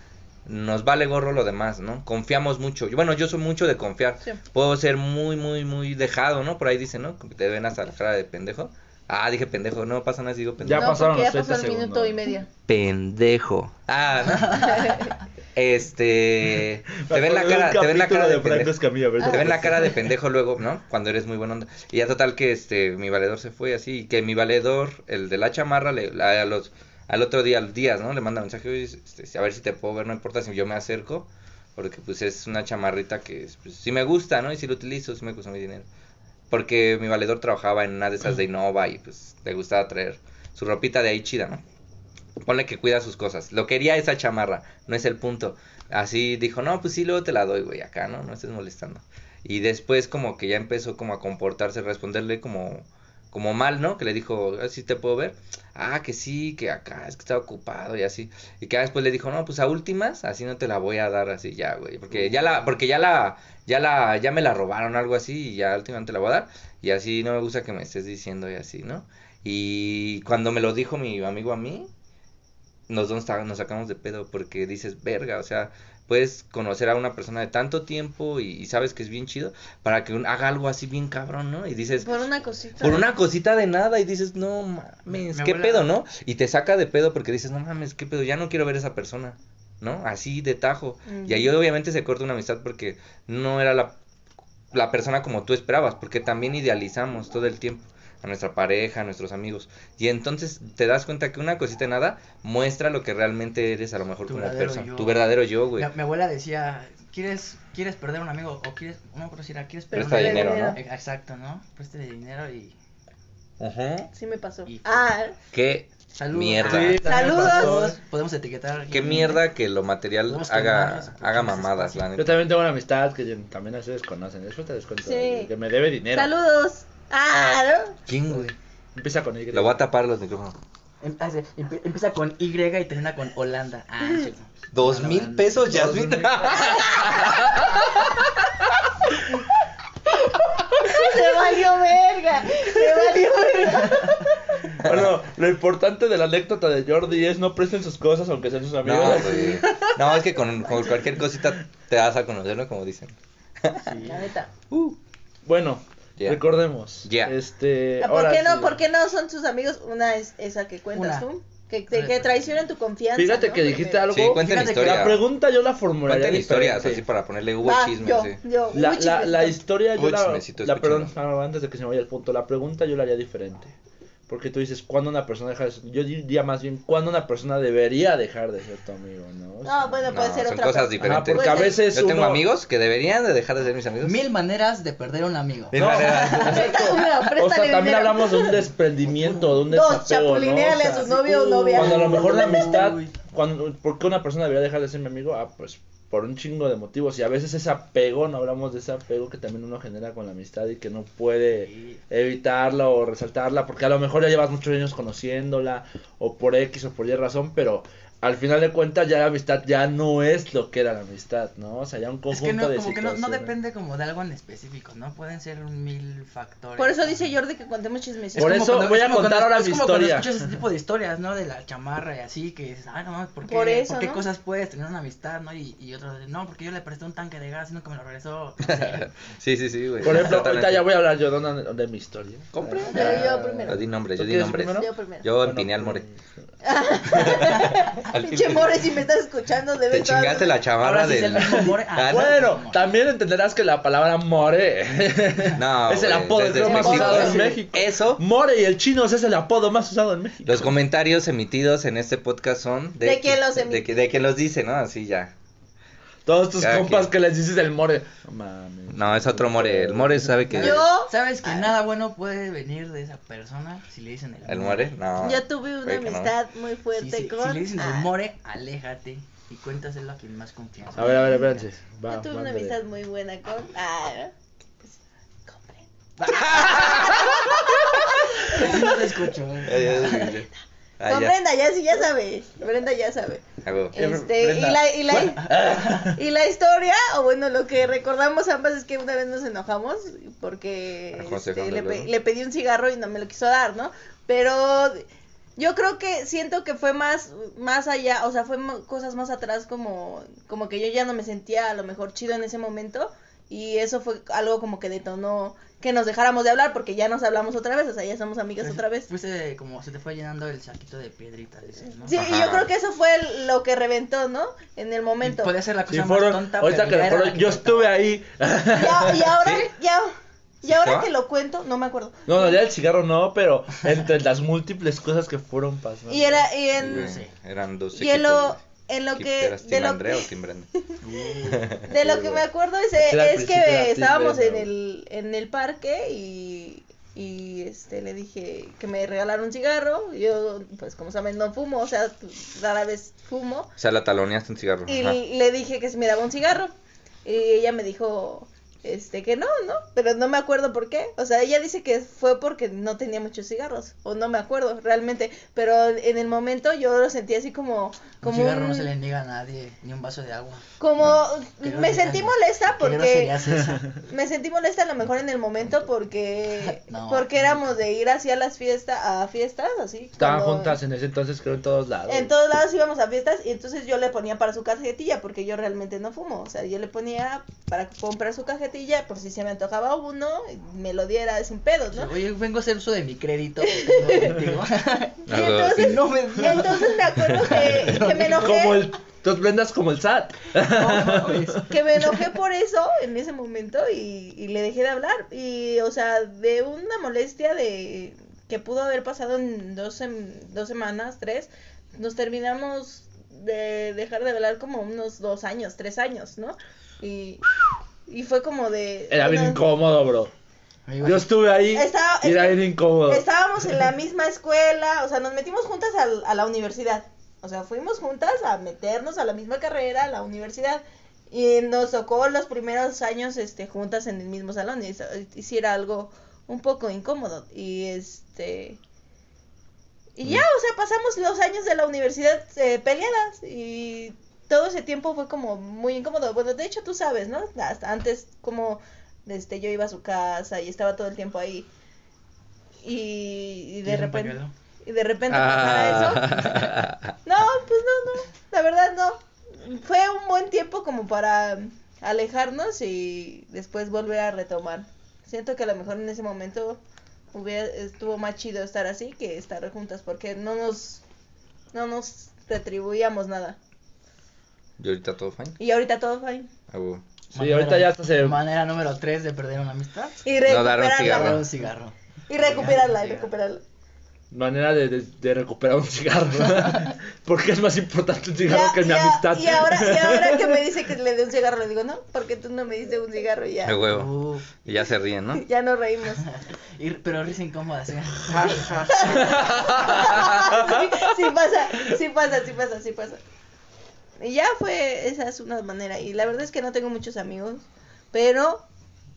nos vale gorro lo demás, ¿no? Confiamos mucho. Yo- Bueno, yo soy mucho de confiar. Sí. Puedo ser muy, muy, muy dejado, ¿no? Por ahí dicen, ¿no? Te ven hasta la cara de pendejo. Ah, dije pendejo, no pasa nada si digo pendejo. Ya no, pasaron los 30 pasó el minuto y medio. Pendejo. Ah, ¿no? Este. Te ven la cara, te ven la cara de pendejo. Te ven la cara de pendejo luego, ¿no? Cuando eres muy buena onda. Y ya total que este mi valedor se fue así, y que mi valedor, el de la chamarra, le, a los al otro día, al días, ¿no? Le manda mensaje, "Oye, este, a ver si te puedo ver, no importa si yo me acerco, porque pues es una chamarrita que pues, sí me gusta, ¿no? Y si lo utilizo, sí me gusta mi dinero. Porque mi valedor trabajaba en una de esas de Innova y pues le gustaba traer su ropita de ahí chida, ¿no? Ponle que cuida sus cosas. Lo quería esa chamarra, no es el punto. Así dijo, no, pues sí, luego te la doy, güey, acá, ¿no? No estés molestando. Y después como que ya empezó como a comportarse, responderle como, como mal, ¿no? Que le dijo, así te puedo ver. Ah, que sí, que acá, es que estaba ocupado y así. Y que después le dijo, no, pues a últimas, así no te la voy a dar así ya, güey. Porque ya la, porque ya la, ya la, ya me la robaron algo así y ya últimamente la voy a dar. Y así no me gusta que me estés diciendo y así, ¿no? Y cuando me lo dijo mi amigo a mí, nos, nos sacamos de pedo porque dices, verga, o sea, puedes conocer a una persona de tanto tiempo y, y sabes que es bien chido para que un- haga algo así bien cabrón, ¿no? Y dices, Por una cosita. por una cosita de nada y dices, no mames, Me qué abuela- pedo, ¿no? Y te saca de pedo porque dices, no mames, qué pedo, ya no quiero ver a esa persona, ¿no? Así de tajo. Y ahí obviamente se corta una amistad porque no era la, la persona como tú esperabas, porque también idealizamos todo el tiempo. A nuestra pareja, a nuestros amigos. Y entonces te das cuenta que una cosita de nada muestra lo que realmente eres a lo mejor Tu como verdadero persona. yo. Tu verdadero yo, güey. Mi, mi abuela decía, ¿quieres, ¿quieres perder un amigo? O quieres, no me acuerdo si era, ¿quieres perder Presta dinero, ¿no? Eh, Exacto, ¿no? Préstale dinero y... Ajá. Sí me pasó. Y- Ah, Qué Saludos. mierda. Sí, Saludos. Podemos, etiquetar. Qué mierda que lo material haga, haga mamadas, la Yo neta. también tengo una amistad que también a ustedes conocen. Después te descuento. Sí. Que me debe dinero. saludos. Ah, ¿no? ¿Quién, güey? Empieza con Y. Lo voy a tapar los micrófonos. Em- ah, empie- Empieza con Y y termina con Holanda. Ah, sí. ¿Dos mil pesos, Jasmine? Se valió verga. Se valió verga. Bueno, lo importante de la anécdota de Jordi es no presten sus cosas aunque sean sus amigos. No, güey. No, es que con, con cualquier cosita te vas a conocerlo, como dicen. La neta. Bueno, Ya. recordemos. Ya. Este, ¿Por ahora qué no? sí. ¿Por qué no son tus amigos? Una es esa que cuentas Una. tú. Que, que, que traicionen tu confianza. Fíjate ¿no? que dijiste Primero. algo. Sí, cuenten que historia. La pregunta yo la formularía Cuenten historias, diferente. así para ponerle hubo chismes, yo, sí. yo, La, la, la historia yo Uy, la, la perdón, ah, antes de que se me vaya el punto, la pregunta yo la haría diferente. Porque tú dices, ¿cuándo una persona deja de ser? Yo diría más bien, ¿cuándo una persona debería dejar de ser tu amigo? No, No, bueno, puede No, ser son otra cosas cosa. diferentes. Ah, porque a veces Yo tengo amigos que deberían de dejar de ser mis amigos. Mil maneras de perder un amigo. Mil No. maneras. O sea, también dinero. hablamos de un desprendimiento, de un Dos, desapego, ¿no? O sea, a su novio o novia. Cuando a lo mejor la amistad, cuando, ¿por qué una persona debería dejar de ser mi amigo? Ah, pues por un chingo de motivos. Y a veces ese apego, no hablamos de ese apego que también uno genera con la amistad y que no puede Sí. evitarla o resaltarla, porque a lo mejor ya llevas muchos años conociéndola, o por X o por Y razón, pero al final de cuentas ya la amistad ya no es lo que era la amistad, ¿no? O sea, ya un Es conjunto que no, de como que no, depende como de algo en específico, ¿no? Pueden ser mil factores. Por eso dice Jordi que contemos chismes. Por como eso cuando- voy a es contar cuando- ahora es mi como cuando historia. escuchas ese tipo de historias, ¿no? De la chamarra y así, que dices, ah, no, ¿por qué, Por eso, ¿por qué ¿no? cosas puedes tener una amistad, no? Y, y otros, no, porque yo le presté un tanque de gas y nunca me lo regresó. No sé. Sí, sí, sí, güey. Por ejemplo, ahorita ya voy a hablar yo de, una- de mi historia. Compre. Pero yo primero. Yo di nombres, ¿Tú yo di nombres. Yo primero. Yo empiné al more. Al Pinche fin- More, si me estás escuchando, Te debes estar- chingaste la chamarra sí del... Ah, Ah, Bueno, no. también entenderás que la palabra more No, es el apodo creo, más México. usado en. México. Eso, More y el chino es el apodo más usado en México. los comentarios emitidos en este podcast son de, ¿De quién los de, emite? que- de quien los dice, ¿no? Así ya. Todos tus Cada compas quien. que les dices el more. No mames. No, es otro more. El more sabe que... Yo- ¿Sabes que nada bueno puede venir de esa persona si le dicen el, ¿El more? No. Yo tuve una no. amistad muy fuerte si- con. si le dicen el Ah, more, aléjate y cuéntaselo a quien más confianza. A ver, a ver, espérense. Va, Yo tuve una amistad muy buena con. Ah, pues, compren. no te escucho. eh. Ah, Con ya. Brenda, ya sí, ya sabe. Brenda ya sabe. Este, y la, y, la, y la historia, o bueno, lo que recordamos ambas es que una vez nos enojamos porque Ah, ¿cómo se este, le, pe- le pedí un cigarro y no me lo quiso dar, ¿no? Pero yo creo que siento que fue más, más allá, o sea, fue cosas más atrás como, como que yo ya no me sentía a lo mejor chido en ese momento y eso fue algo como que detonó que nos dejáramos de hablar porque ya nos hablamos otra vez, o sea, ya somos amigas otra vez. Fuiste como se te fue llenando el saquito de piedritas, dices, ¿no? Sí, y yo creo que eso fue lo que reventó, ¿no? En el momento. Puede ser la cosa más tonta, ahorita pero que era la yo estuve ahí. Ya- y ahora, ¿Sí? ya, y ¿Sí ahora que lo cuento, no me acuerdo. No, no, ya el cigarro no, pero entre las múltiples cosas que fueron pasando. Y era, y en, Sí. Eran dos y en lo, en lo que, ¿Eras de lo Andrea o que, Team Brenda? de lo que me acuerdo es, es que estábamos en el, en el parque y, y este, le dije que me regalaron un cigarro. Yo, pues como saben, no fumo, o sea, rara vez fumo. O sea, la taloneaste un cigarro. Y ajá. le dije que si me daba un cigarro. Y ella me dijo, este, que no, ¿no? Pero no me acuerdo por qué. O sea, ella dice que fue porque no tenía muchos cigarros. O no me acuerdo realmente. Pero en el momento yo lo sentí así como... Un como cigarro un- no se le niega a nadie, ni un vaso de agua. Como... Me sentí molesta porque... Me sentí molesta a lo mejor en el momento porque... No. porque éramos de ir hacia las fiestas, a fiestas, así. Estaban cuando- juntas en ese entonces, creo, en todos lados. en todos lados íbamos a fiestas y entonces yo le ponía para su cajetilla porque yo realmente no fumo. O sea, yo le ponía para comprar su cajetilla por si se me antojaba uno, me lo diera sin pedos, ¿no? Oye, vengo a hacer uso de mi crédito. Y entonces, No me- entonces me acuerdo que, que me enojé. Como el Entonces vendas como el SAT. que me enojé por eso en ese momento y, y le dejé de hablar. Y, o sea, de una molestia de que pudo haber pasado en dos, sem- dos semanas, tres, nos terminamos de dejar de hablar como unos dos años, tres años, ¿no? Y, y fue como de... Era bien una- incómodo, bro. Yo estuve ahí Estaba- y era bien incómodo. Estábamos en la misma escuela, o sea, nos metimos juntas a, la universidad. O sea, fuimos juntas a meternos a la misma carrera, a la universidad. Y nos tocó los primeros años este, juntas en el mismo salón. Y, eso- y sí era algo un poco incómodo. Y este. Y ya, o sea, pasamos los años de la universidad eh, peleadas. Y todo ese tiempo fue como muy incómodo. Bueno, de hecho, tú sabes, ¿no? Hasta antes, como este, yo iba a su casa y estaba todo el tiempo ahí. Y, y de ¿Y repente. Y de repente pasara eso. Ah. No, pues no, no. La verdad no. Fue un buen tiempo como para alejarnos y después volver a retomar. Siento que a lo mejor en ese momento hubiera, estuvo más chido estar así que estar juntas porque no nos no nos retribuíamos nada. ¿Y ahorita todo fine? Y ahorita todo fine. Ah. Sí, ahorita ya hasta se... Manera número 3 de perder una amistad. Y No dar un recuperarla. cigarro. Dar un cigarro. Y recuperarla, y recuperarla. Manera de, de, de recuperar un cigarro. Porque es más importante un cigarro Ya- que mi ya- amistad. Y ahora, y ahora que me dice que le dé un cigarro, le digo, no, porque tú no me diste un cigarro y ya. A huevo. Uf. Y ya se ríen, ¿no? Ya nos reímos. Y- pero risa incómoda, sí. sí pasa, sí pasa, sí pasa, sí pasa. Y ya fue, esa es una manera. Y la verdad es que no tengo muchos amigos, pero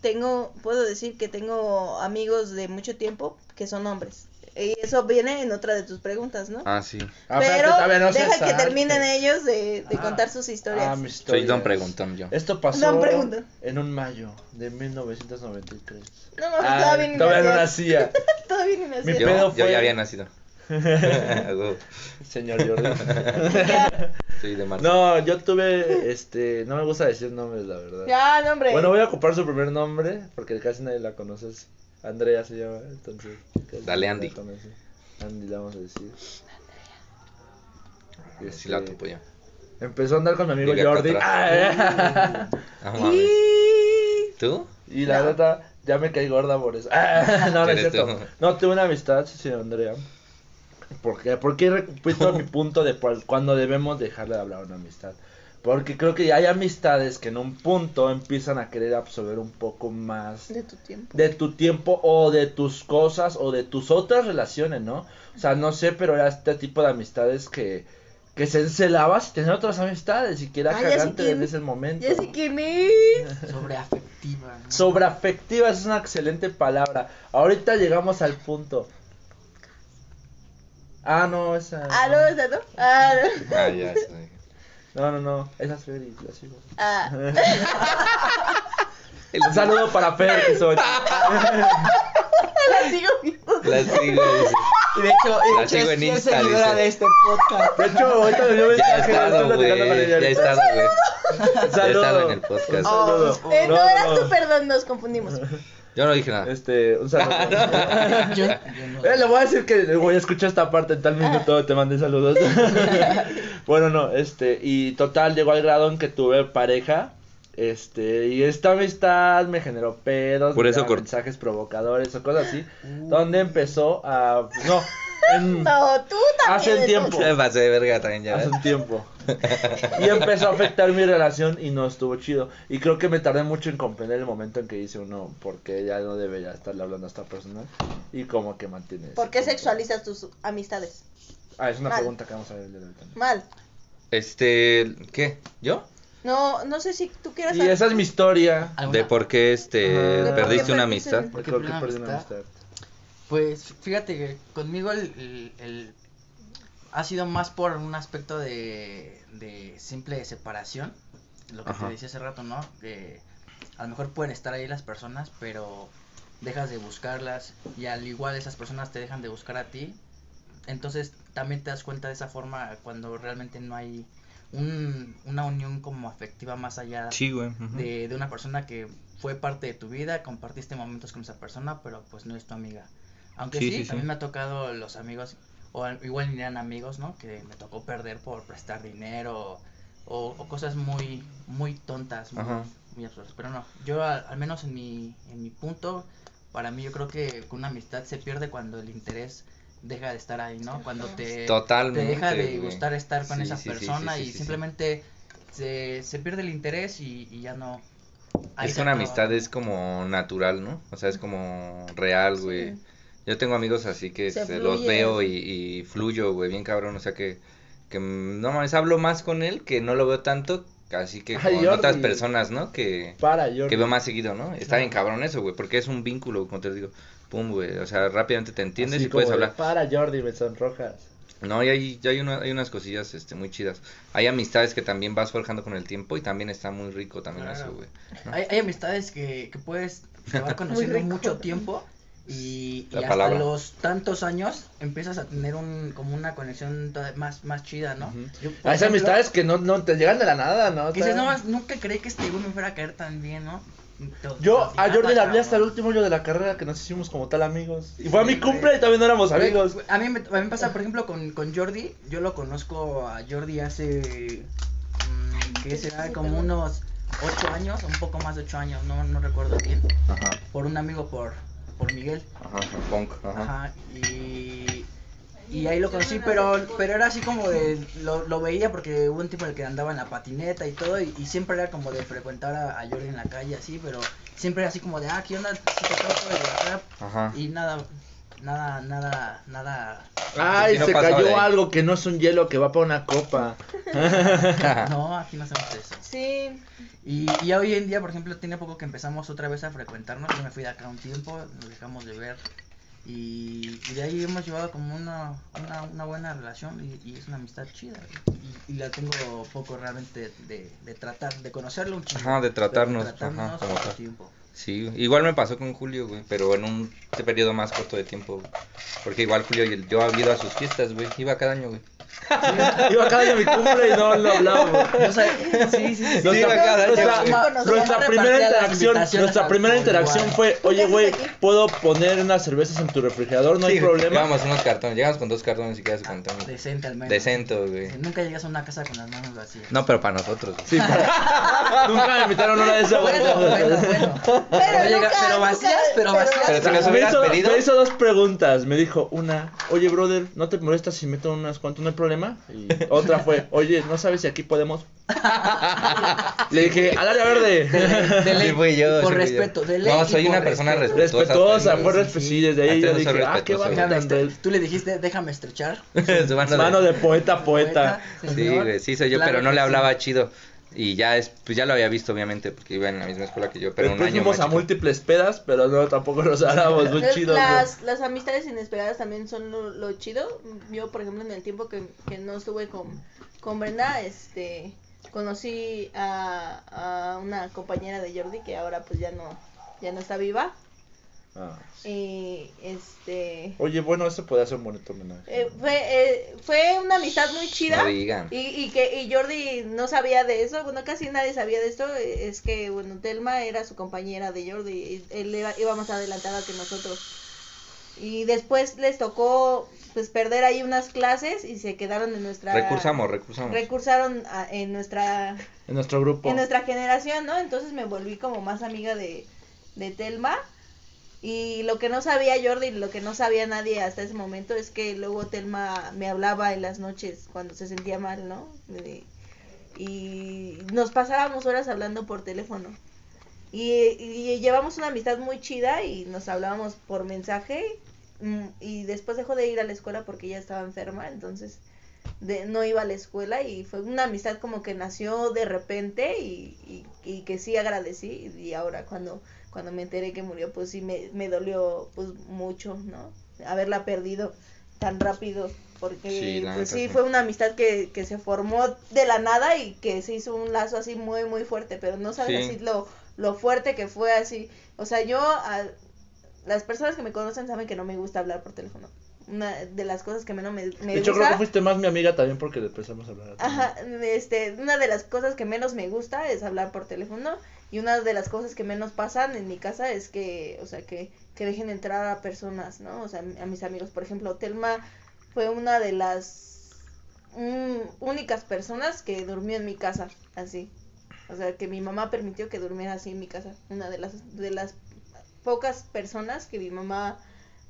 tengo, puedo decir que tengo amigos de mucho tiempo que son hombres. Y eso viene en otra de tus preguntas, ¿no? Ah, sí. Ah, pero espérate, no deja que salte. terminen ellos de, de Ah. contar sus historias. Ah, mis Soy historias. Don Preguntón yo. Esto pasó Don en un mayo de 1993. No, no, Ah, todavía ni todavía no nacía. Todavía ni Mi nacías. Yo, pedo yo fue- ya había nacido. Señor Jordan. Soy de Marte. No, yo tuve, este, no me gusta decir nombres, la verdad. Ya, no, hombre. Bueno, voy a ocupar su primer nombre, porque casi nadie la conoce. es Andrea se llama, entonces. Dale, Andy. conoce. Andy le vamos a decir. Sí la Este, topo yo. Empezó a andar con mi amigo Jordi. Ah, Ah, mames. Y... ¿Tú? y la neta, ya me caí gorda por eso. Ah, no, no es ¿Eres cierto. tú? No, tuve una amistad, sí, Andrea. ¿Por qué? Porque repito mi punto de cuando debemos dejarle de hablar a una amistad. Porque creo que hay amistades que en un punto empiezan a querer absorber un poco más De tu tiempo. de tu tiempo o de tus cosas o de tus otras relaciones, ¿no? O sea, no sé, pero era este tipo de amistades que, que se encelabas y tener otras amistades y que era Ah, cagante desde ese momento. Ya sé quién es. Sobreafectiva. ¿no? Sobreafectiva es una excelente palabra. Ahorita llegamos al punto. Ah, no, esa. Ah, no, esa no. Ah, no. Ah, ya. sí. No, no, no. Esa es Fer y la sigo. Ah. Un saludo para Fer, que soy. La sigo viendo. La sigo. dice. Y de hecho, y de La hecho sigo es en Insta, seguidora dice. de este podcast. De hecho, ahorita dio Ya estoy güey. Ya he ahorita. estado, güey. Un Ya he saludo. estado en el podcast. Eh, no, No, eras no. tú, perdón, nos confundimos. Yo no dije nada. Este, un saludo. Yo, yo no. Eh, le voy a decir que voy a escuchar esta parte en tal minuto, te mandé saludos. bueno, no, este, y total, llegó al grado en que tuve pareja. Este, y esta amistad me generó pedos, Por eso mensajes provocadores o cosas así. Donde empezó a. No, en- No, tú también. Hace un tiempo. Me pasé de verga también ya. hace ¿ves? un tiempo. Y empezó a afectar mi relación y no estuvo chido. Y creo que me tardé mucho en comprender el momento en que dice uno, porque ya no debería estarle hablando a esta persona. Y como que mantiene. ese ¿Por qué punto. sexualizas tus amistades? Ah, es una Mal. pregunta que vamos a ver el día de hoy también. Mal. Este, ¿qué? ¿Yo? No, no sé si tú quieras Y esa es mi historia. ¿Alguna- De por qué este perdiste una perdiste- amistad. ¿Por qué Creo que perdí perdí una una amistad? Pues fíjate que conmigo el, el- el- ha sido más por un aspecto de, de simple separación, lo que Ajá. te decía hace rato, ¿no? Que a lo mejor pueden estar ahí las personas, pero dejas de buscarlas y al igual esas personas te dejan de buscar a ti. Entonces también te das cuenta de esa forma cuando realmente no hay un- una unión como afectiva más allá Sí, güey. de, de una persona que fue parte de tu vida, compartiste momentos con esa persona, pero pues no es tu amiga. Aunque Sí, sí, sí, sí. también me ha tocado los amigos, o al- igual ni eran amigos, ¿no? Que me tocó perder por prestar dinero, o, o cosas muy muy tontas, muy, absurdas. Pero no, yo al, al menos en mi, en mi punto, para mí yo creo que una amistad se pierde cuando el interés deja de estar ahí, ¿no? Cuando te, Totalmente, te deja de gustar estar con Sí, esa sí, persona sí, sí, y sí, sí. simplemente Se, se pierde el interés y, y ya no... ahí Es se una acaba. amistad es como natural, ¿no? O sea, es como real, güey. Yo tengo amigos así que Se se los veo y, y fluyo, güey, bien cabrón. O sea que, que no mames, hablo más con él que no lo veo tanto, así que Ay, con otras personas, ¿no? Que, Para, Jordi. que veo más seguido, ¿no? Está bien cabrón eso, güey, porque es un vínculo, como te digo. Pum, güey. O sea, rápidamente te entiendes Así y puedes hablar. Para, Jordi, me sonrojas. No, y hay, y hay, una- hay unas cosillas este, muy chidas. Hay amistades que también vas forjando con el tiempo y también está muy rico también Claro. eso, güey. ¿no? Hay, hay amistades que, que puedes llevar conociendo mucho tiempo y, y hasta los tantos años empiezas a tener un como una conexión más, más chida, ¿no? Yo, por A esas ejemplo, amistades que no, no te llegan de la nada, ¿no? que dices, no, nunca creí que este güey me fuera a caer tan bien, ¿no? Yo a Jordi le hablé hasta el último año de la carrera que nos hicimos como tal amigos. Y fue a mi cumple y también no éramos amigos. A mí, me, a mí me pasa, por ejemplo, con, con Jordi. Yo lo conozco a Jordi hace. mm, que será como unos 8 años, un poco más de 8 años, no, no recuerdo bien. Ajá, Por un amigo, por, por Miguel. ajá, punk, ajá. Ajá, y, y ahí lo conocí, pero, pero era así como de, lo, lo veía porque hubo un tiempo en el que andaba en la patineta y todo, y, y siempre era como de frecuentar a, a Jordi en la calle, así, pero siempre era así como de, ah, ¿qué onda? Sí, te y acá, Ajá. Y nada, nada, nada, nada. Ay, no se cayó de algo que no es un hielo que va para una copa. No, aquí no hacemos eso. Sí, Y, y hoy en día, por ejemplo, tiene poco que empezamos otra vez a frecuentarnos. Yo me fui de acá un tiempo, nos dejamos de ver. Y, y de ahí hemos llevado como una, una, una buena relación y, y es una amistad chida. Y, y la tengo poco realmente de, de tratar, de conocerlo un chingo. Ajá, de tratarnos, pero tratarnos ajá, como tiempo. Sí, igual me pasó con Julio, güey, pero en un periodo más corto de tiempo. Porque igual Julio, yo había ido a sus fiestas, güey, iba cada año, güey. Iba cada año a mi cumple y no lo hablábamos. No sé, sí, sí, sí. Nuestra, iba cada año, nuestra- güey. ma- nuestra Repartía primera interacción, nuestra primera fue, oye ¿Qué haces güey? ¿puedo poner unas cervezas en tu refrigerador? No hay Sí, problema. Llevamos unos cartones, llegamos con dos cartones y queda su contón. Decente al menos. Decente, güey. Nunca llegas a una casa con las manos vacías. No, pero para nosotros. güey. Sí, para- Nunca me invitaron a una de esas. Bueno, bueno, bueno. Pero Pero, llega- nunca- pero vacías, pero pero vacías. Pero si me, hubieras hizo, pedido. me hizo dos preguntas. Me dijo una, oye, brother, ¿no te molestas si meto unas cuantas? ¿No hay problema? Y otra fue, oye, ¿no sabes si aquí podemos? Le dije, al área verde. De ley, Sí, fui yo, por sí, respeto, de ley No, soy una persona respeto. respetuosa. Respetuosa, fue sí, respetuosa. sí. Desde ahí Hasta yo dije, ah, qué estre- Tú le dijiste, déjame estrechar. Su mano de- poeta, poeta. Sí, güey, sí soy yo, pero no le hablaba chido. Y ya es, pues ya lo había visto, obviamente, porque iba en la misma escuela que yo, pero un año fuimos a chico. múltiples pedas, pero no, tampoco nos hablábamos muy Las- chido. las, las amistades inesperadas también son lo, lo chido. Yo, por ejemplo, en el tiempo que, que no estuve con, con Brenda, este, conocí a, a una compañera de Jordi que ahora pues ya no, ya no está viva. Ah. Y este, Oye, bueno, eso podría ser un bonito homenaje. eh, fue, eh, fue una amistad muy chida. No digan. Y, y que y Jordi no sabía de eso, bueno, casi nadie sabía de esto, es que, bueno, Telma era su compañera de Jordi, y él iba, iba más adelantada que nosotros. Y después les tocó, pues, perder ahí unas clases y se quedaron en nuestra... Recursamos, recursamos. Recursaron a- en nuestra En nuestro grupo. en nuestra generación, ¿no? Entonces me volví como más amiga de, de Telma. Y lo que no sabía Jordi lo que no sabía nadie hasta ese momento es que luego Telma me hablaba en las noches cuando se sentía mal, ¿no? Y, y nos pasábamos horas hablando por teléfono. Y, y llevamos una amistad muy chida y nos hablábamos por mensaje. mm, Y después dejó de ir a la escuela porque ella estaba enferma, entonces de, no iba a la escuela y fue una amistad como que nació de repente y, y, y que sí agradecí y ahora cuando cuando me enteré que murió pues sí me, me dolió pues mucho no haberla perdido tan rápido porque Sí, pues sí fue una amistad que, que se formó de la nada y que se hizo un lazo así muy muy fuerte pero no sabes Sí. así lo, lo fuerte que fue así o sea yo a- las personas que me conocen saben que no me gusta hablar por teléfono una de las cosas que menos me, me de hecho, creo que fuiste más mi amiga también porque le empezamos a hablar. Ajá, este, una de las cosas que menos me gusta es hablar por teléfono y una de las cosas que menos pasan en mi casa es que, o sea, que, que dejen entrar a personas, ¿no? O sea, a mis amigos, por ejemplo, Telma fue una de las mm, únicas personas que durmió en mi casa, así. O sea, que mi mamá permitió que durmiera así en mi casa. Una de las, de las pocas personas que mi mamá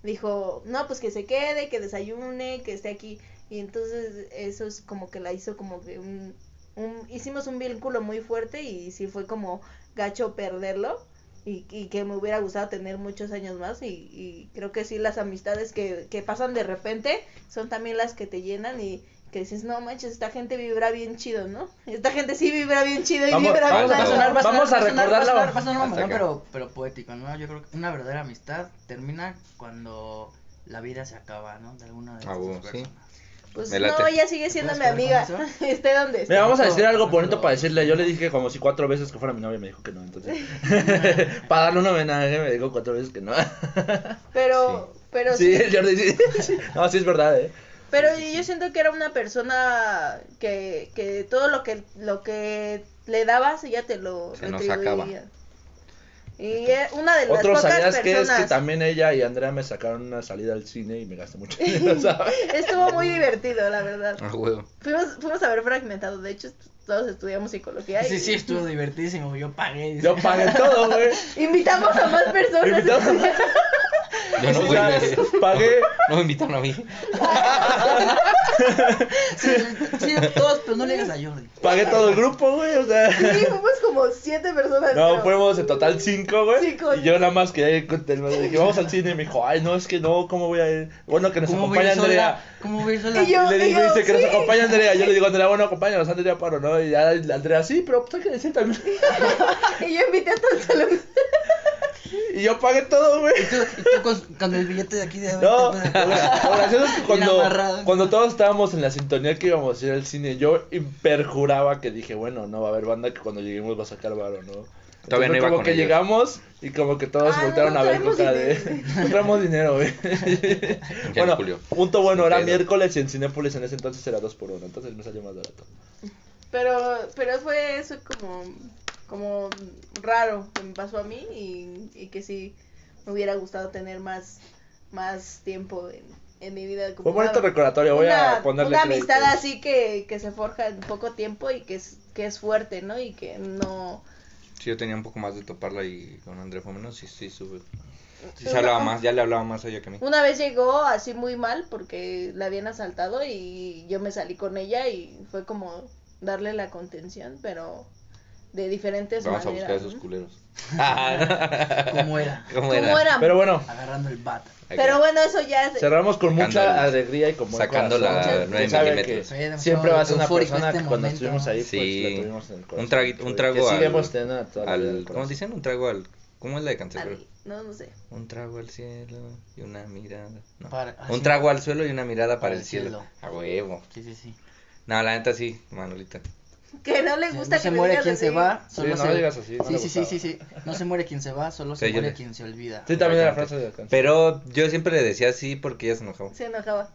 dijo, no, pues que se quede, que desayune, que esté aquí. Y entonces eso es como que la hizo como que un, un hicimos un vínculo muy fuerte y sí fue como gacho perderlo. Y, y que me hubiera gustado tener muchos años más y, y creo que sí las amistades que, que pasan de repente son también las que te llenan y que dices, no manches, esta gente vibra bien chido, ¿no? Esta gente sí vibra bien chido y Vamos- vibra vamos bien a Vamos. Va acá. pero, pero poético, ¿no? Yo creo que una verdadera amistad termina cuando la vida se acaba, ¿no? De alguna de Ah, estas bueno, sí. Pues no, ella sigue siendo mi ¿Puedes amiga. Esté donde esté. Mira, vamos a decir algo Por bonito para decirle. Yo le dije como si cuatro veces que fuera mi novia y me dijo que no. Entonces, para darle un homenaje, me dijo cuatro veces que no. Pero, pero Sí, sí. el Jordi sí. No, sí es verdad, ¿eh? Pero yo siento que era una persona que, que todo lo que lo que le dabas ella te lo Se nos retribuía. acaba. Y es una de las Otro pocas sabías que es personas. que también ella y Andrea me sacaron una salida al cine y me gasté mucho dinero, ¿sabes? Estuvo muy divertido, la verdad. Ah. Fuimos, fuimos a ver fragmentado, de hecho todos estudiamos psicología. Sí, y sí, estuvo divertidísimo. Yo pagué. Yo pagué todo, güey. Invitamos a más personas. Invitamos- Yo no sea, güey. pagué. No me invitaron a mí. Sí, sí, todos, pero no le digas a Jordi. Pagué todo el grupo, güey, o sea. Sí, fuimos como siete personas. No, fuimos en total cinco, güey. Cinco. Y yo nada más quería ir con el dije, vamos al cine. Y me dijo, ay, no, es que no, ¿cómo voy a ir? Bueno, que nos ¿Cómo voy a acompañe? Andrea. ¿Cómo voy a ir sola? Y yo- le digo, dice que nos sí. acompaña Andrea. Yo le digo, Andrea, bueno, acompáñanos, Andrea Paro, ¿no? Y ya Andrea, sí, pero pues hay que decir también. Y yo invité a todo el salón. Y yo pagué todo, güey. Y tú, y tú con, con el billete de aquí de 20 No, lo gracioso es que cuando, todos estábamos en la sintonía que íbamos a ir al cine, yo perjuraba que dije, bueno, no va a haber banda que cuando lleguemos va a sacar varo, ¿no? Todavía no iba como con que ellos. llegamos y como que todos Ah, voltearon no, a ver con cara de... traemos dinero, güey. bueno, Julio. punto bueno, era miércoles y en Cinépolis en ese entonces era dos por uno, entonces me salió más barato. Pero, pero fue eso como, como raro que me pasó a mí y, y que sí me hubiera gustado tener más, más tiempo en, en mi vida. Como Fue bonito una- recordatorio, voy una, a ponerle una amistad créditos. así que, que se forja en poco tiempo y que es, que es fuerte, ¿no? Y que no... Sí, yo tenía un poco más de toparla y con André fue menos. Sí, sí, sube. Sí, se hablaba más, ya le hablaba más a ella que a mí. Una vez llegó así muy mal porque la habían asaltado y yo me salí con ella y fue como darle la contención, pero de diferentes Vamos a maneras. buscar a esos ¿no? culeros. ¿Cómo era? ¿Cómo ¿Cómo era? era? Pero bueno, Agarrando el bat. Pero bueno, eso ya es... cerramos con Sacando mucha alegría y con buen sacando la corazón. nueve Sabe milímetros. demasiado Siempre va a ser una eufórico persona este que cuando momento. estuvimos ahí, pues Sí. la tuvimos en el corazón. Un tragui- un Que trago al- toda la vida en el Al, ¿Cómo corazón. dicen? Un trago al... ¿Cómo es la de Canserbero? al- No, no sé. Un trago al cielo y una mirada. No. Para- ah, un sí. trago al suelo y una mirada para, el cielo. A huevo. Sí, sí, sí. No, la neta sí, Manolita. Que no le gusta no que se muere quien así. se va, Sí, solo no se... digas así, no sí, sí, sí, sí, sí. No se muere quien se va, solo Sí, se muere quien se olvida. Sí, también era frase de la canción. Pero yo siempre le decía así porque ella se enojaba. Se enojaba.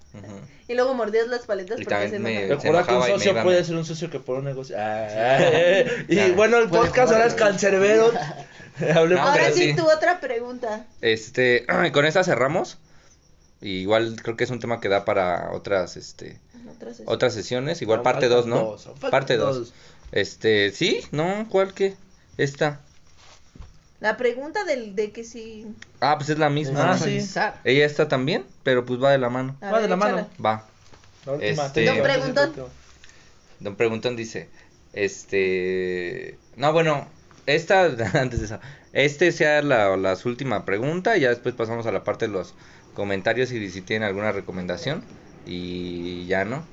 Y luego mordías las paletas Y porque se enojaba. se Recuerda que un y socio puede ser un socio que por un negocio. Ah, eh, y Claro. bueno, el podcast ahora es cancerbero. Hablemos No, Ahora sí, sí. tu otra pregunta. Este, con esta cerramos. Y igual creo que es un tema que da para otras, este, Otra sesión. otras sesiones. Igual No, parte faltan 2, ¿no? dos, parte dos. 2. Este, sí, no, ¿cuál que? Esta. La pregunta del, de que si... Ah, pues es la misma. Ah, sí. Ella está también, pero pues va de la mano. A Va de la mano. Va. La última, Este- te- Don Preguntón. Don Preguntón dice, este, no, bueno, esta, antes de eso, este sea la, la última pregunta y ya después pasamos a la parte de los comentarios y si tienen alguna recomendación y ya no.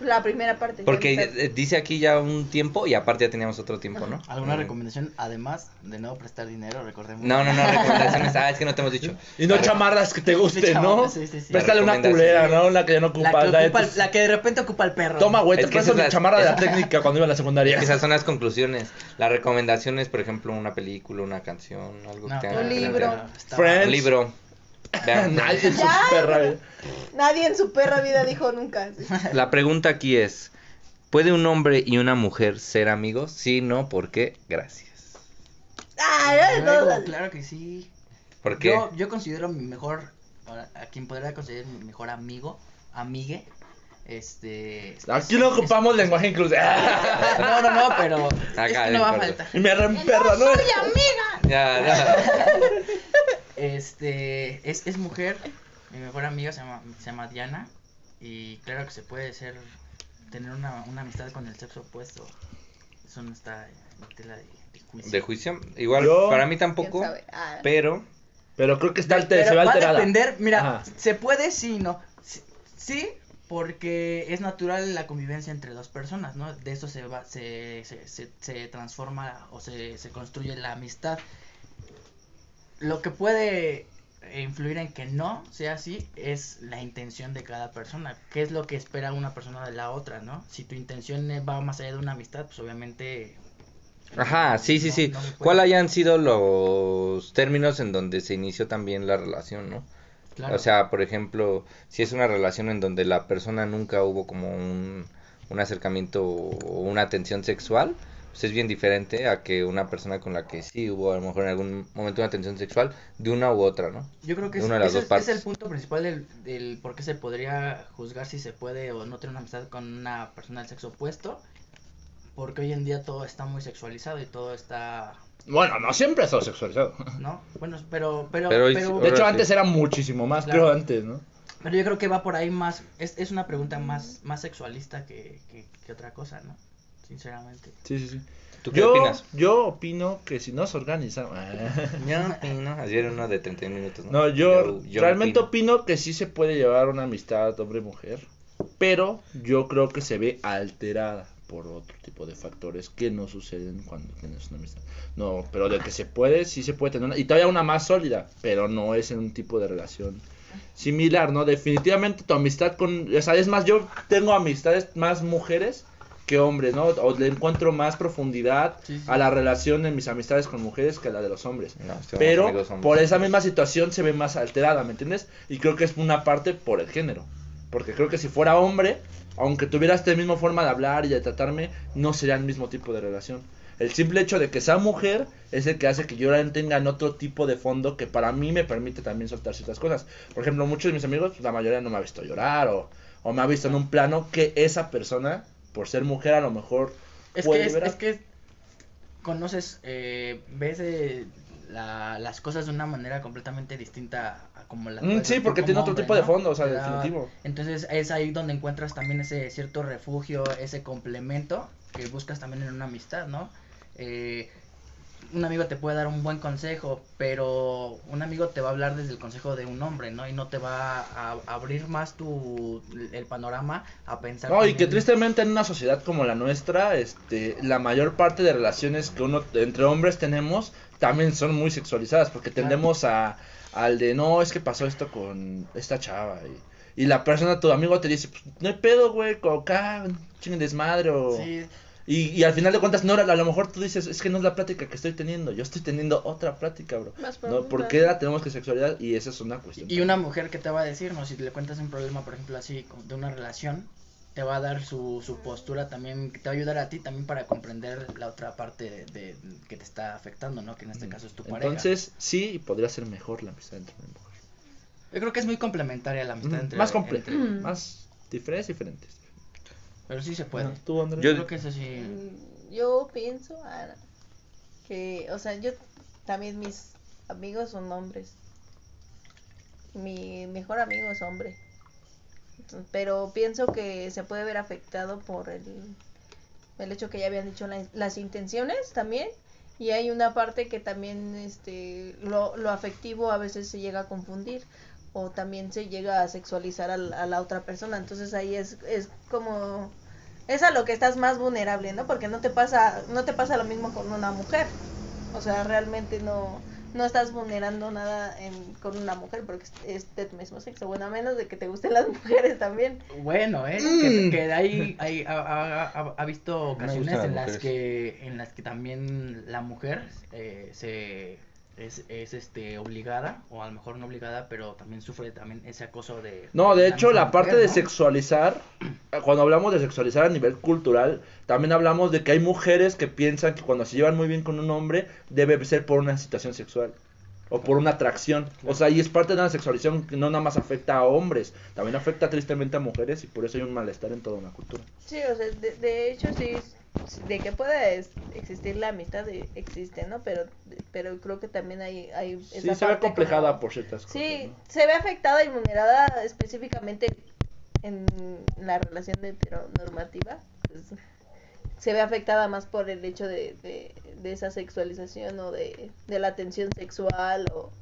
La primera parte. Porque la eh, dice aquí ya un tiempo y aparte ya teníamos otro tiempo, ¿no? ¿Alguna Mm. recomendación además de no prestar dinero? Recordemos. No, no, no, recomendaciones. Ah, es que no te hemos dicho. Y no La- chamarras que te gusten, ¿no? sí, sí, sí. Préstale una culera, ¿no? Una que ya no La ocupa. que, la de ocupa, la que de repente ocupa el perro. Toma, güey, Es te que presto mi la- chamarra de la técnica cuando iba a la secundaria. Esas son las conclusiones. La recomendación es, por ejemplo, una película, una canción, algo que tenga Un libro. Friends. Un libro. Nadie en su Ya. perra vida. Nadie en su perra vida dijo nunca. sí. La pregunta aquí es, ¿puede un hombre y una mujer ser amigos? Sí, no, ¿por qué? Gracias. Ah, ya de Luego, todas. claro que sí. ¿Por qué? Yo, yo considero mi mejor, a quien podría considerar mi mejor amigo, amigue, Este. es- Aquí es- no es- ocupamos lenguaje inclusivo. No, no, no, pero. Acá, es que no va a faltar. Y me reemperra, ¿no? Ya, ya. Este. Es, es mujer. Mi mejor amiga se llama, se llama Diana. Y claro que se puede ser. Tener una, una amistad con el sexo opuesto. Eso no está en tela de, de juicio. De juicio. Igual, Yo- para mí ¿Quién tampoco. sabe? Ah, Pero, Pero creo que está alter- Pero se ve va a alterada. depender, mira, Ajá. se puede sí, no. Sí, sí, porque es natural la convivencia entre dos personas, ¿no? De eso se va, se, se, se, se transforma o se, se construye la amistad. Lo que puede influir en que no sea así es la intención de cada persona. ¿Qué es lo que espera una persona de la otra, no? Si tu intención eh, va más allá de una amistad, pues obviamente... ajá, sí, sí, no- sí. no. ¿Cuál hayan sido los términos en donde se inició también la relación, no? Claro. O sea, por ejemplo, si es una relación en donde la persona nunca hubo como un, un acercamiento o una atención sexual, pues es bien diferente a que una persona con la que sí hubo a lo mejor en algún momento una atención sexual de una u otra, ¿no? Yo creo que de es, una de las ese dos es- partes. es el punto principal del, del por qué se podría juzgar si se puede o no tener una amistad con una persona del sexo opuesto. Porque hoy en día todo está muy sexualizado y todo está, Bueno, no siempre ha estado sexualizado. ¿no? Bueno, pero, pero, Pero pero, hoy- De hecho, antes sí. era muchísimo más, Claro. creo, antes, ¿no? pero yo creo que va por ahí más, es, es una pregunta más, más sexualista que, que, que otra cosa, ¿no? Sinceramente. Sí, sí, sí. ¿Tú qué yo, opinas? Yo opino que si nos organizamos... Yo opino, ayer uno de 31 minutos, ¿no? No, yo, yo realmente opino. opino. que sí se puede llevar una amistad hombre-mujer, pero yo creo que se ve alterada por otro tipo de factores que no suceden cuando tienes una amistad. No, pero de que se puede, sí se puede tener una, y todavía una más sólida, pero no es en un tipo de relación similar, ¿no? Definitivamente tu amistad con, o sea, es más, yo tengo amistades más mujeres que hombres, ¿no? O le encuentro más profundidad Sí, sí. a la relación de mis amistades con mujeres que a la de los hombres. No, Pero amigos hombres. por esa misma situación se ve más alterada, ¿me entiendes? Y creo que es una parte por el género. Porque creo que si fuera hombre, aunque tuviera esta misma forma de hablar y de tratarme, no sería el mismo tipo de relación. El simple hecho de que sea mujer es el que hace que yo la tenga en otro tipo de fondo que para mí me permite también soltar ciertas cosas. Por ejemplo, muchos de mis amigos, la mayoría no me ha visto llorar o, o me ha visto en un plano que esa persona, por ser mujer, a lo mejor Es puede que, es, es que conoces, eh, ves eh, la- las cosas de una manera completamente distinta a como las Mm, sí, porque tiene otro hombre, tipo de ¿no? fondo, o sea, Te da- definitivo. Entonces es ahí donde encuentras también ese cierto refugio, ese complemento que buscas también en una amistad, ¿no? Eh, un amigo te puede dar un buen consejo, pero un amigo te va a hablar desde el consejo de un hombre, ¿no? Y no te va a, abrir más tu el panorama a pensar. No, y que tristemente en una sociedad como la nuestra, este, la mayor parte de relaciones que uno entre hombres tenemos también son muy sexualizadas, porque tendemos a al de no, es que pasó esto con esta chava y, y la persona, tu amigo te dice, pues, no hay pedo, güey, con acá, chinguen desmadre o... Sí, Y, y al final de cuentas, no, a lo mejor tú dices, es que no es la plática que estoy teniendo, yo estoy teniendo otra plática, bro. Más ¿No? ¿Por qué la tenemos que sexualidad? Y esa es una cuestión. Y una mujer que te va a decir, ¿no? Si le cuentas un problema, por ejemplo, así, de una relación, te va a dar su, su postura también, que te va a ayudar a ti también para comprender la otra parte de, de- que te está afectando, ¿no? Que en este caso es tu pareja. Entonces, sí, podría ser mejor la amistad entre y mujer. Yo creo que es muy complementaria la amistad Ujú, entre... más completo, entre- más diferentes, diferentes. Pero sí se puede. ¿Tú, Andrés? Yo- creo que eso sí... Mm, Yo pienso ah, que, o sea, yo también mis amigos son hombres. Mi mejor amigo es hombre. Pero pienso que se puede ver afectado por el, el hecho que ya habían dicho la- las intenciones también. Y hay una parte que también este, lo, lo afectivo a veces se llega a confundir o también se llega a sexualizar al- a, la otra persona. Entonces ahí es, es como es a lo que estás más vulnerable, ¿no? Porque no te pasa, no te pasa lo mismo con una mujer. O sea, realmente no, no estás vulnerando nada en, con una mujer porque es, de tu mismo sexo. Bueno, a menos de que te gusten las mujeres también. Bueno, ¿eh? Mm. Que, que hay, hay- ha, ha- ha- ha visto ocasiones en las mujeres. que en las que también la mujer eh, se es, es este obligada o a lo mejor no obligada, pero también sufre también ese acoso de No, de hecho, la parte mujer, de ¿no? sexualizar, cuando hablamos de sexualizar a nivel cultural, también hablamos de que hay mujeres que piensan que cuando se llevan muy bien con un hombre, debe ser por una situación sexual. o por una atracción. O sea, y es parte de una sexualización que no nada más afecta a hombres, también afecta tristemente a mujeres y por eso hay un malestar en toda una cultura. Sí, o sea, de, de hecho sí, de que pueda existir la amistad, eh, existe, ¿no? Pero, pero creo que también hay... hay Sí, se ve complejada como- por ciertas cosas. Sí, ¿no? se ve afectada y vulnerada específicamente en la relación heteronormativa. pues, se ve afectada más por el hecho de, de, de esa sexualización o de, de la tensión sexual o,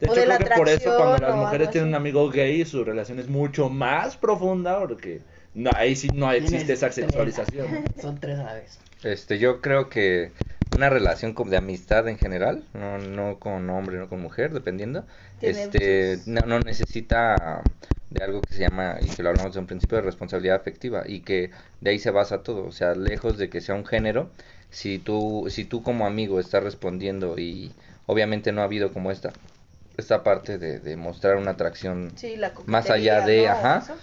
De o hecho, de la creo que por eso cuando las o mujeres tienen un amigo gay, su relación es mucho más profunda porque no, ahí sí no existe esa tres. sexualización. Son tres a la vez. Este, yo creo que una relación como de amistad en general, no, no con hombre, no con mujer, dependiendo, este, no, no necesita de algo que se llama, y que lo hablamos de un principio, de responsabilidad afectiva, y que de ahí se basa todo, o sea, lejos de que sea un género, si tú, si tú como amigo estás respondiendo y obviamente no ha habido como esta, esta parte de, de mostrar una atracción Sí, la más allá de, ¿no? ajá, Eso.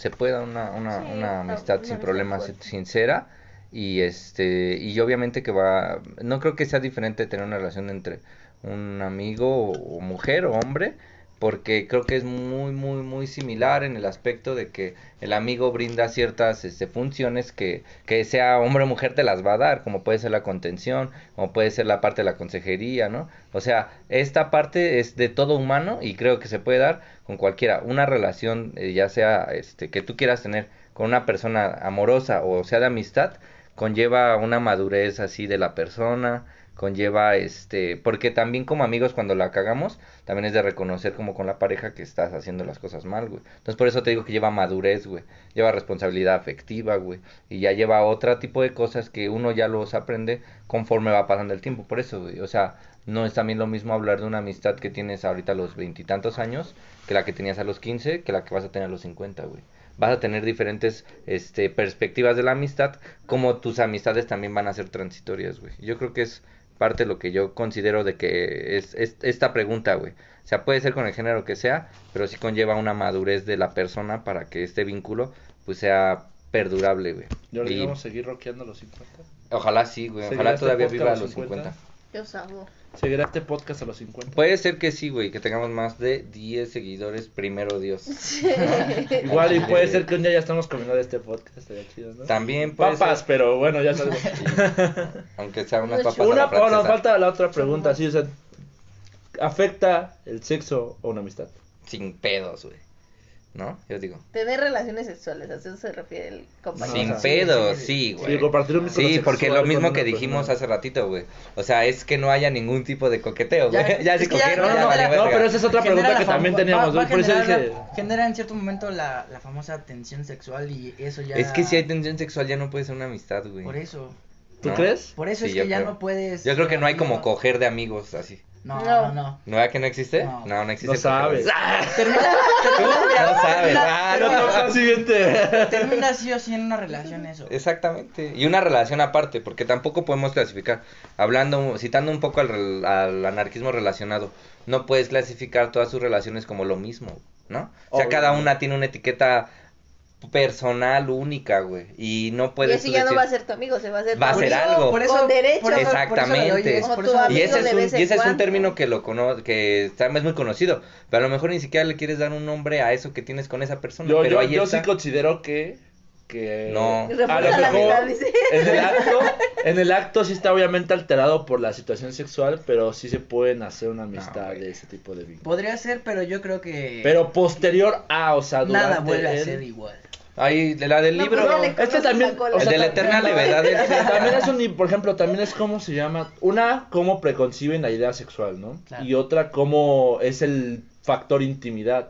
Se puede dar una, una, Sí, una amistad sin problemas fuerte. sincera y este y obviamente que va no creo que sea diferente tener una relación entre un amigo o, o mujer o hombre porque creo que es muy muy muy similar en el aspecto de que el amigo brinda ciertas este, funciones que que sea hombre o mujer te las va a dar como puede ser la contención como puede ser la parte de la consejería no o sea esta parte es de todo humano y creo que se puede dar con cualquiera. Una relación eh, ya sea este que tú quieras tener con una persona amorosa o sea de amistad conlleva una madurez así de la persona conlleva este porque también como amigos cuando la cagamos también es de reconocer como con la pareja que estás haciendo las cosas mal güey. Entonces por eso te digo que lleva madurez güey. Lleva responsabilidad afectiva güey. Y ya lleva otro tipo de cosas que uno ya los aprende conforme va pasando el tiempo. Por eso güey o sea no es también lo mismo hablar de una amistad que tienes ahorita a los veintitantos años que la que tenías a los 15 que la que vas a tener a los 50 güey. Vas a tener diferentes este perspectivas de la amistad como tus amistades también van a ser transitorias güey. Yo creo que es parte lo que yo considero de que es, es esta pregunta güey o sea puede ser con el género que sea pero sí conlleva una madurez de la persona para que este vínculo pues sea perdurable güey ¿Y ahora Y vamos a seguir rockeando los 50? ojalá sí güey ¿Seguirá ojalá este todavía viva a los 50 50? Yo sabo. ¿Seguirá este podcast a los 50? puede ser que sí güey que tengamos más de 10 seguidores primero Dios Igual y puede ser que un día ya estamos comiendo de este podcast, estaría chido, ¿no? también puede Papas, ser, pero bueno, ya sabemos. aunque sea unas Una papas a Una, francesa. falta la otra pregunta, sí, o sea, ¿afecta el sexo o una amistad? sin pedos güey ¿no? yo digo Tener relaciones sexuales, a eso se refiere el compañero. sin o sea, pedos sí, sí sí, güey Sí, compartir un Sí, porque lo mismo que dijimos persona. hace ratito, güey. O sea, es que no haya ningún tipo de coqueteo, güey. Ya, Ya, es si que ya- cogieron, No, vale no, verga. pero esa es otra pregunta que también teníamos, ¿no? por eso dije... la- genera en cierto momento la, la famosa tensión sexual y eso ya... Es que si hay tensión sexual ya no puede ser una amistad, güey. Por eso. ¿Tú ¿No? crees? Por eso Sí, es que ya creo. no puedes... Yo creo que no hay como No, coger de amigos así. No, No. no, no. ¿No es que no existe? No. No, no existe. No sabes. Termina, termina- No sabes. termina- Ah, No, no, siguiente. termina sí o sí en una relación eso. Exactamente. Y una relación aparte, porque tampoco podemos clasificar. Hablando, citando un poco al, al anarquismo relacionado, no puedes clasificar todas sus relaciones como lo mismo, ¿no? O sea, cada una tiene una etiqueta personal única, güey. Y no Y puedes ese tú ya no va a ser tu amigo, se va a ser tu Va a ser algo. Por eso, con derecho. por eso- eso Exactamente. por eso Y ese, es un, y ese es término que lo cono que está, es muy conocido, pero a lo mejor ni siquiera le quieres dar un nombre a eso que tienes con esa persona, Yo, pero yo, ahí yo está. sí considero que, que No. a lo mejor en el acto, en el acto sí está obviamente alterado por la situación sexual, pero sí se pueden hacer una amistad de ese tipo de vínculo. Podría ser, pero yo creo que... Pero posterior a, o sea, Nada durante vuelve a ser igual. Ahí, de la del No, libro, pues Este también, el de la eterna levedad del También es un, por ejemplo, también es como se llama, una, cómo preconciben la idea sexual, ¿no? Claro. Y otra, cómo es el factor intimidad.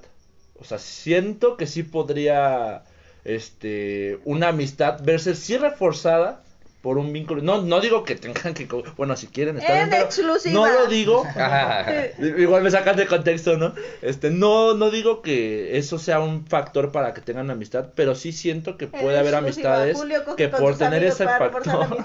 O sea, siento que sí podría, este, una amistad verse sí reforzada por un vínculo. No, no digo que tengan que, bueno, si quieren está En bien, exclusiva. no lo digo. Ajá. Igual me sacan de contexto, ¿no? Este, no, no digo que eso sea un factor para que tengan amistad, pero sí siento que puede haber amistades que por tener ese factor,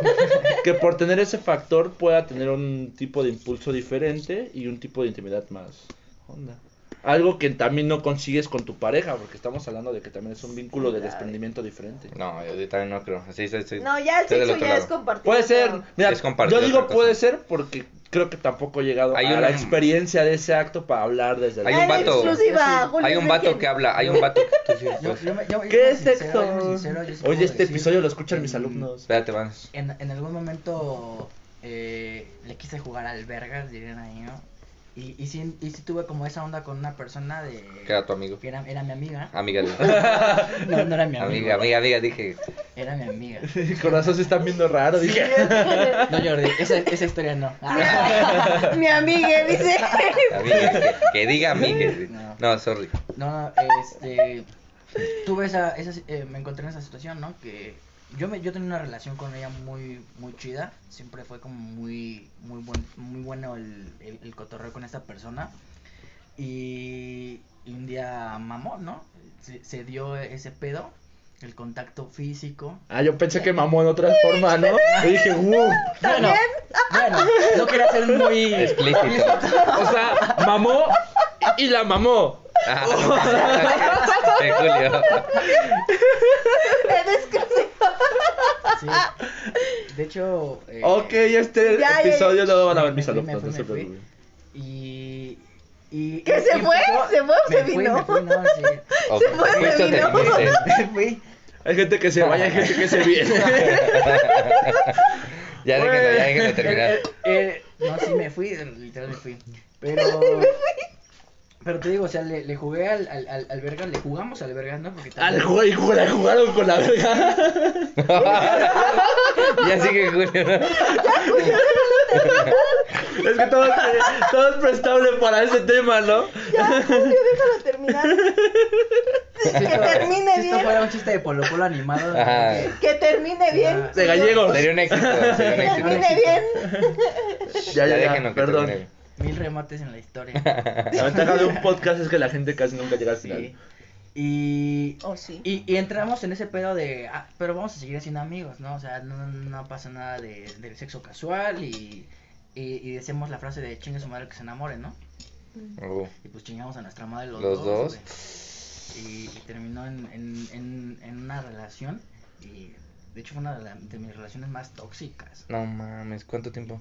que por tener ese factor pueda tener un tipo de impulso diferente y un tipo de intimidad más onda. Algo que también no consigues con tu pareja, porque estamos hablando de que también es un vínculo de desprendimiento diferente. No, yo también no creo. Sí, sí, sí. No, ya el sexo ya lado. es compartido. Puede ser, mira, yo digo puede ser porque creo que tampoco he llegado Hay a la experiencia de ese acto para hablar desde Hay la- un vato- exclusiva, Julio Hay un vato que habla, hay un vato que tú sí, Yo- pues. yo me- yo- yo ¿Qué es sexo? Oye, este decir episodio lo escuchan en- mis alumnos. Espérate, vamos. En, en algún momento eh, le quise jugar al vergas, dirían ahí, ¿no? Y, y, sí, y sí tuve como esa onda con una persona de... Que era tu amigo. que era, era mi amiga. Amiga, de- No, no era mi amigo. amiga, amiga, amiga, dije. Era mi amiga. Corazón se están viendo raro, dije. No, Jordi, esa, esa historia no. Mi amiga dice. Amiga, que, que diga amiga. No. No, sorry. No, no, este... Tuve esa... esa eh, me encontré en esa situación, ¿no? Que yo me yo tenía una relación con ella muy muy chida siempre fue como muy muy buen muy bueno el, el, el cotorreo con esta persona y, y un día mamó no se, se dio ese pedo el contacto físico Ah, yo pensé que mamó en otra forma, ¿no? Y dije, wow. bueno bueno no quería ser muy Explícito. O sea, mamó y la mamó. Ah, de Julio. En exclusiva. sí. de hecho eh, Ok, este Ya, ya, episodio ya. lo van a ver mis alumnos, no se preocupen. y y ¿Qué, se fue? ¿Se fue o se fui, vino? me fui, no, sí. Ok, Se fue, se vino. Me fui. Hay gente que se vaya, hay gente que se viene. Ya déjenlo, ya déjenlo terminar. Eh, eh, eh, no, sí me fui, literal me fui. Pero. Pero te digo, o sea, le, le jugué al, al, al, al verga, le jugamos al verga, ¿no? Porque Al y jugar- jugaron con la verga. ya sigue Julio. Es que todo, todo es prestable para ese tema, ¿no? Ya, Julio, déjalo terminar. Que termine si esto bien. fuera un chiste de Polo Polo animado. Ajá. Que termine bien. De gallegos. Sería un éxito, sería un Que éxito. termine bien. Ya, ya, ya, déjenlo que perdón. termine. Mil remates en la historia. La ventaja de un podcast es que la gente casi nunca llega al final. Sí. Y, Oh, sí. y, y entramos en ese pedo de, ah, pero vamos a seguir siendo amigos, ¿no? O sea, no, no pasa nada de, del sexo casual y, y, y decimos la frase de chingue su madre que se enamore, ¿no? Oh, Y pues chingamos a nuestra madre los, Los dos. Y, y terminó en, en, en, en una relación y de hecho fue una de, la- de mis relaciones más tóxicas. No mames, ¿cuánto tiempo?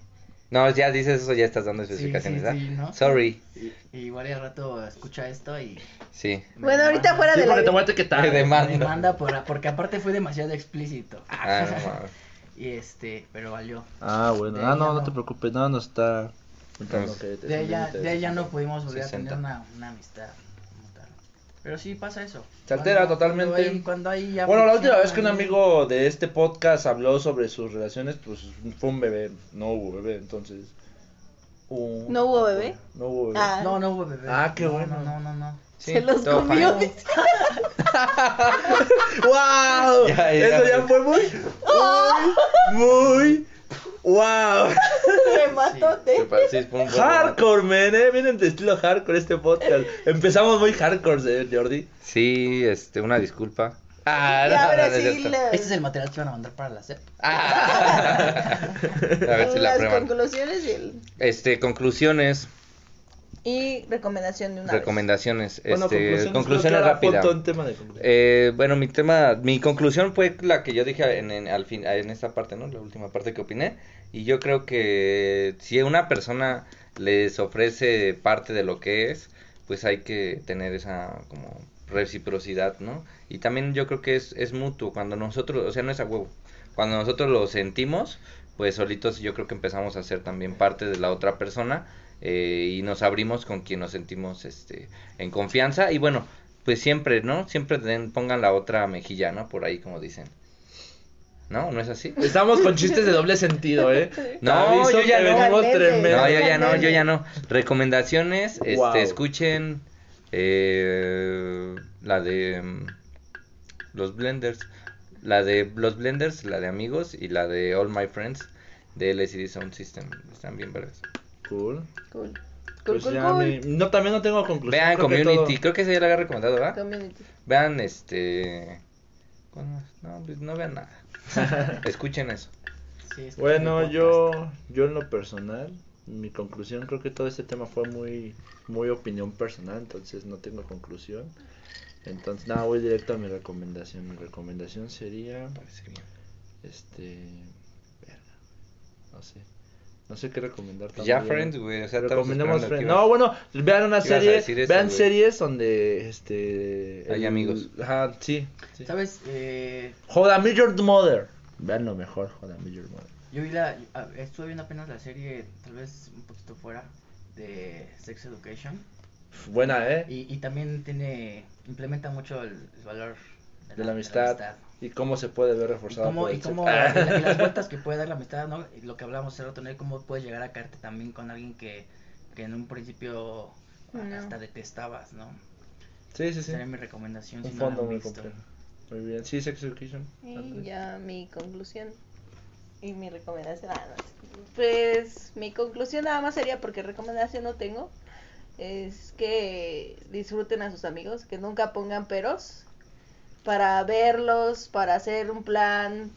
No, ya dices eso, ya estás dando especificaciones, sí, ¿verdad? sí, ¿no? Sorry. Y, y igual al rato escucha esto y... Sí. Bueno, ahorita demanda. fuera Sí, de porque te la. voy a etiquetar. Me Me demanda. por, porque aparte fue demasiado explícito. Ah, no y este, pero valió. Ah, bueno. De Ah, no, no no. te preocupes. No, no está. te- De ella, de ella no pudimos volver 60. a tener una, una amistad. Pero sí pasa eso. Se altera totalmente. Cuando hay, cuando hay ya Bueno, la última vez que un amigo de este podcast habló sobre sus relaciones, pues fue un bebé. No hubo bebé, entonces. ¿No hubo bebé? No hubo bebé. Ah. No, no hubo bebé. Ah, qué No, bueno. No, no, no, no. Sí, Se los comió. ¡Wow! Ya, ya, Eso ya ya. fue muy. Muy. Muy. ¡Wow! Rematote. Hardcore, man, eh. Vienen de estilo hardcore este podcast. Empezamos muy hardcore, eh, Jordi. Sí, este, una disculpa. Ah, no, ahora no, no es sí, cierto. la- Este es el material que van a mandar para la SEP. Ah. A ver si la las prueban. conclusiones y, el- Este, conclusiones, y recomendación de una vez. recomendaciones, Bueno, este, conclusiones, rápidas. apuntó en tema de conclusión. Eh, bueno, mi tema, mi conclusión fue la que yo dije en, en- al fin, en esta parte, ¿no? La última parte que opiné. Y yo creo que si una persona les ofrece parte de lo que es, pues hay que tener esa como reciprocidad, ¿no? Y también yo creo que es, es mutuo, cuando nosotros, o sea, no es a huevo, cuando nosotros lo sentimos, pues solitos yo creo que empezamos a ser también parte de la otra persona eh, y nos abrimos con quien nos sentimos este en confianza y bueno, pues siempre, ¿no? Siempre den, pongan la otra mejilla, ¿no? Por ahí como dicen. ¿No? ¿No es así? Estamos con chistes de doble sentido, ¿eh? No, yo ya no. tremendo. Yo ya no, yo ya no. Recomendaciones, este, escuchen eh, la de mm, los Blenders, la de los Blenders, la de amigos y la de All My Friends de LCD Sound System. Están bien vergas. Cool. Cool. Cool, Pues cool, ya cool. mi- No, también no tengo conclusión. Vean creo que Community, todo- creo que ese ya lo había recomendado, ¿verdad? Community. Vean este. No, pues no vean nada. Escuchen eso. Sí, es que Bueno, yo, yo en lo personal, mi conclusión, creo que todo este tema fue muy, muy opinión personal, entonces no tengo conclusión. Entonces, nada, voy directo a mi recomendación. Mi recomendación sería, este, verga, no sé. No sé qué recomendar. Ya también. Friends, güey, o sea, estamos Recomendemos esperando Friends. No, bueno, vean una serie, eso, vean series donde, este... Hay amigos. Ajá, sí. sí. ¿Sabes? Eh, I Met Your Mother. Vean lo mejor, I Met Your Mother. yo vi la, estuve viendo apenas la serie, tal vez un poquito fuera, de Sex Education. Buena, ¿eh? Y, y también tiene, implementa mucho el, el valor De la amistad. Y cómo se puede ver Y reforzado cómo, y cómo y la- y las vueltas que puede dar la amistad, ¿no? Y lo que hablamos hace rato, ¿no? Cómo puedes llegar a caerte también con alguien que, que en un principio No. hasta detestabas, ¿no? Sí, sí, sí. Sería mi recomendación Un si no fondo han muy complejo. Muy bien. Sí, Sex Education. Y ya mi conclusión y mi recomendación. ah, no, Pues mi conclusión nada más sería porque recomendación no tengo. Es que disfruten a sus amigos, que nunca pongan peros para verlos, para hacer un plan,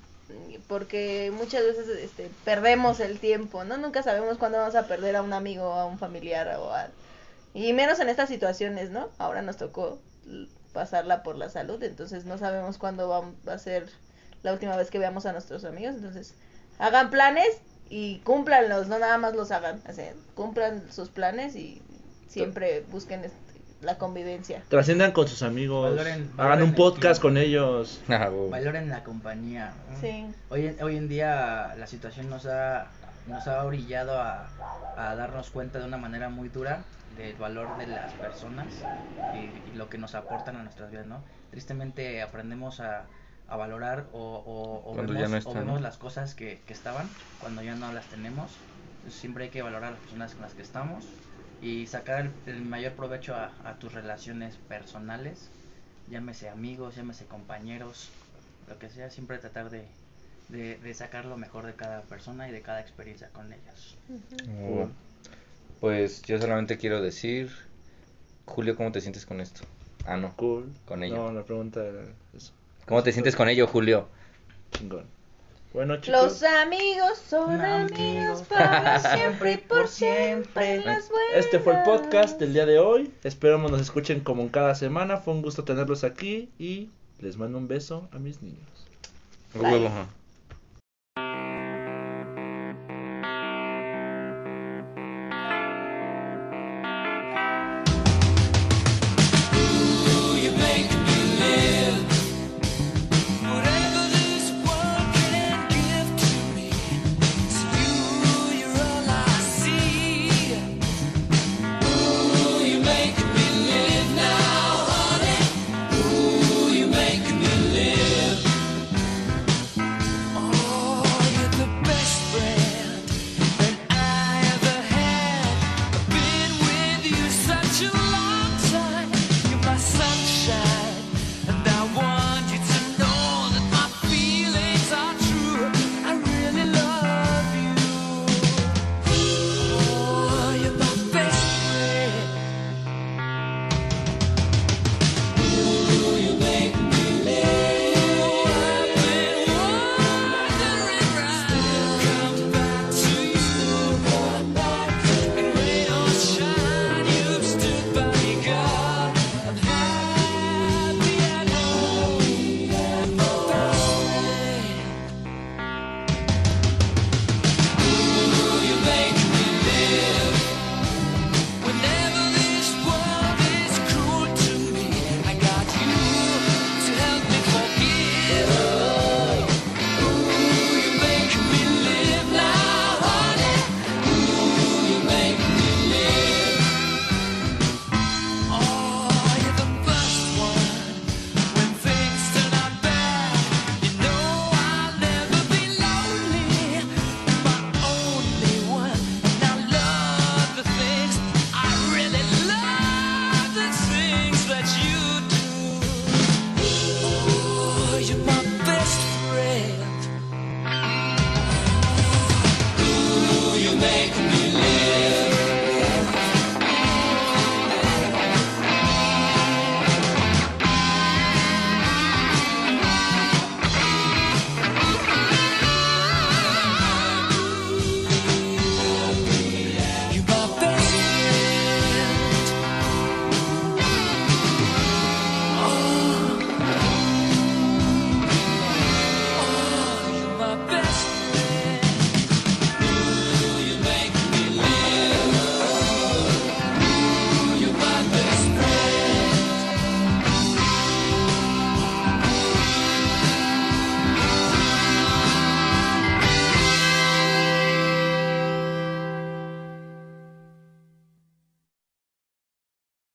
porque muchas veces este, perdemos el tiempo, ¿no? Nunca sabemos cuándo vamos a perder a un amigo, a un familiar o a... Y menos en estas situaciones, ¿no? Ahora nos tocó pasarla por la salud, entonces no sabemos cuándo va, a ser la última vez que veamos a nuestros amigos, entonces hagan planes y cúmplanlos, no nada más los hagan, así, cumplan sus planes y siempre busquen la convivencia. Trasciendan con sus amigos. Valoren- hagan un podcast con ellos. Ah. Valoren la compañía. ¿no? Sí. Hoy, en- hoy en día la situación nos ha, nos ha orillado a, a darnos cuenta de una manera muy dura del valor de las personas y, y lo que nos aportan a nuestras vidas, ¿no? Tristemente aprendemos a, a valorar o, o, o Cuando ya vemos, no o vemos ¿no? las cosas que, que estaban cuando ya no las tenemos. Entonces, siempre hay que valorar a las personas con las que estamos y sacar el, el mayor provecho a, a tus relaciones personales, llámese amigos, llámese compañeros, lo que sea, siempre tratar de, de, de sacar lo mejor de cada persona y de cada experiencia con ellas. Bueno, Pues yo solamente quiero decir, Julio, ¿cómo te sientes con esto? Ah, no. Cool. Con ello. No, la pregunta era eso. ¿Cómo te sientes con ello, Julio? Chingón. Bueno, chicos. Los amigos son amigos para siempre y por siempre. Este fue el podcast del día de hoy. Esperamos nos escuchen como en cada semana. Fue un gusto tenerlos aquí y les mando un beso a mis niños.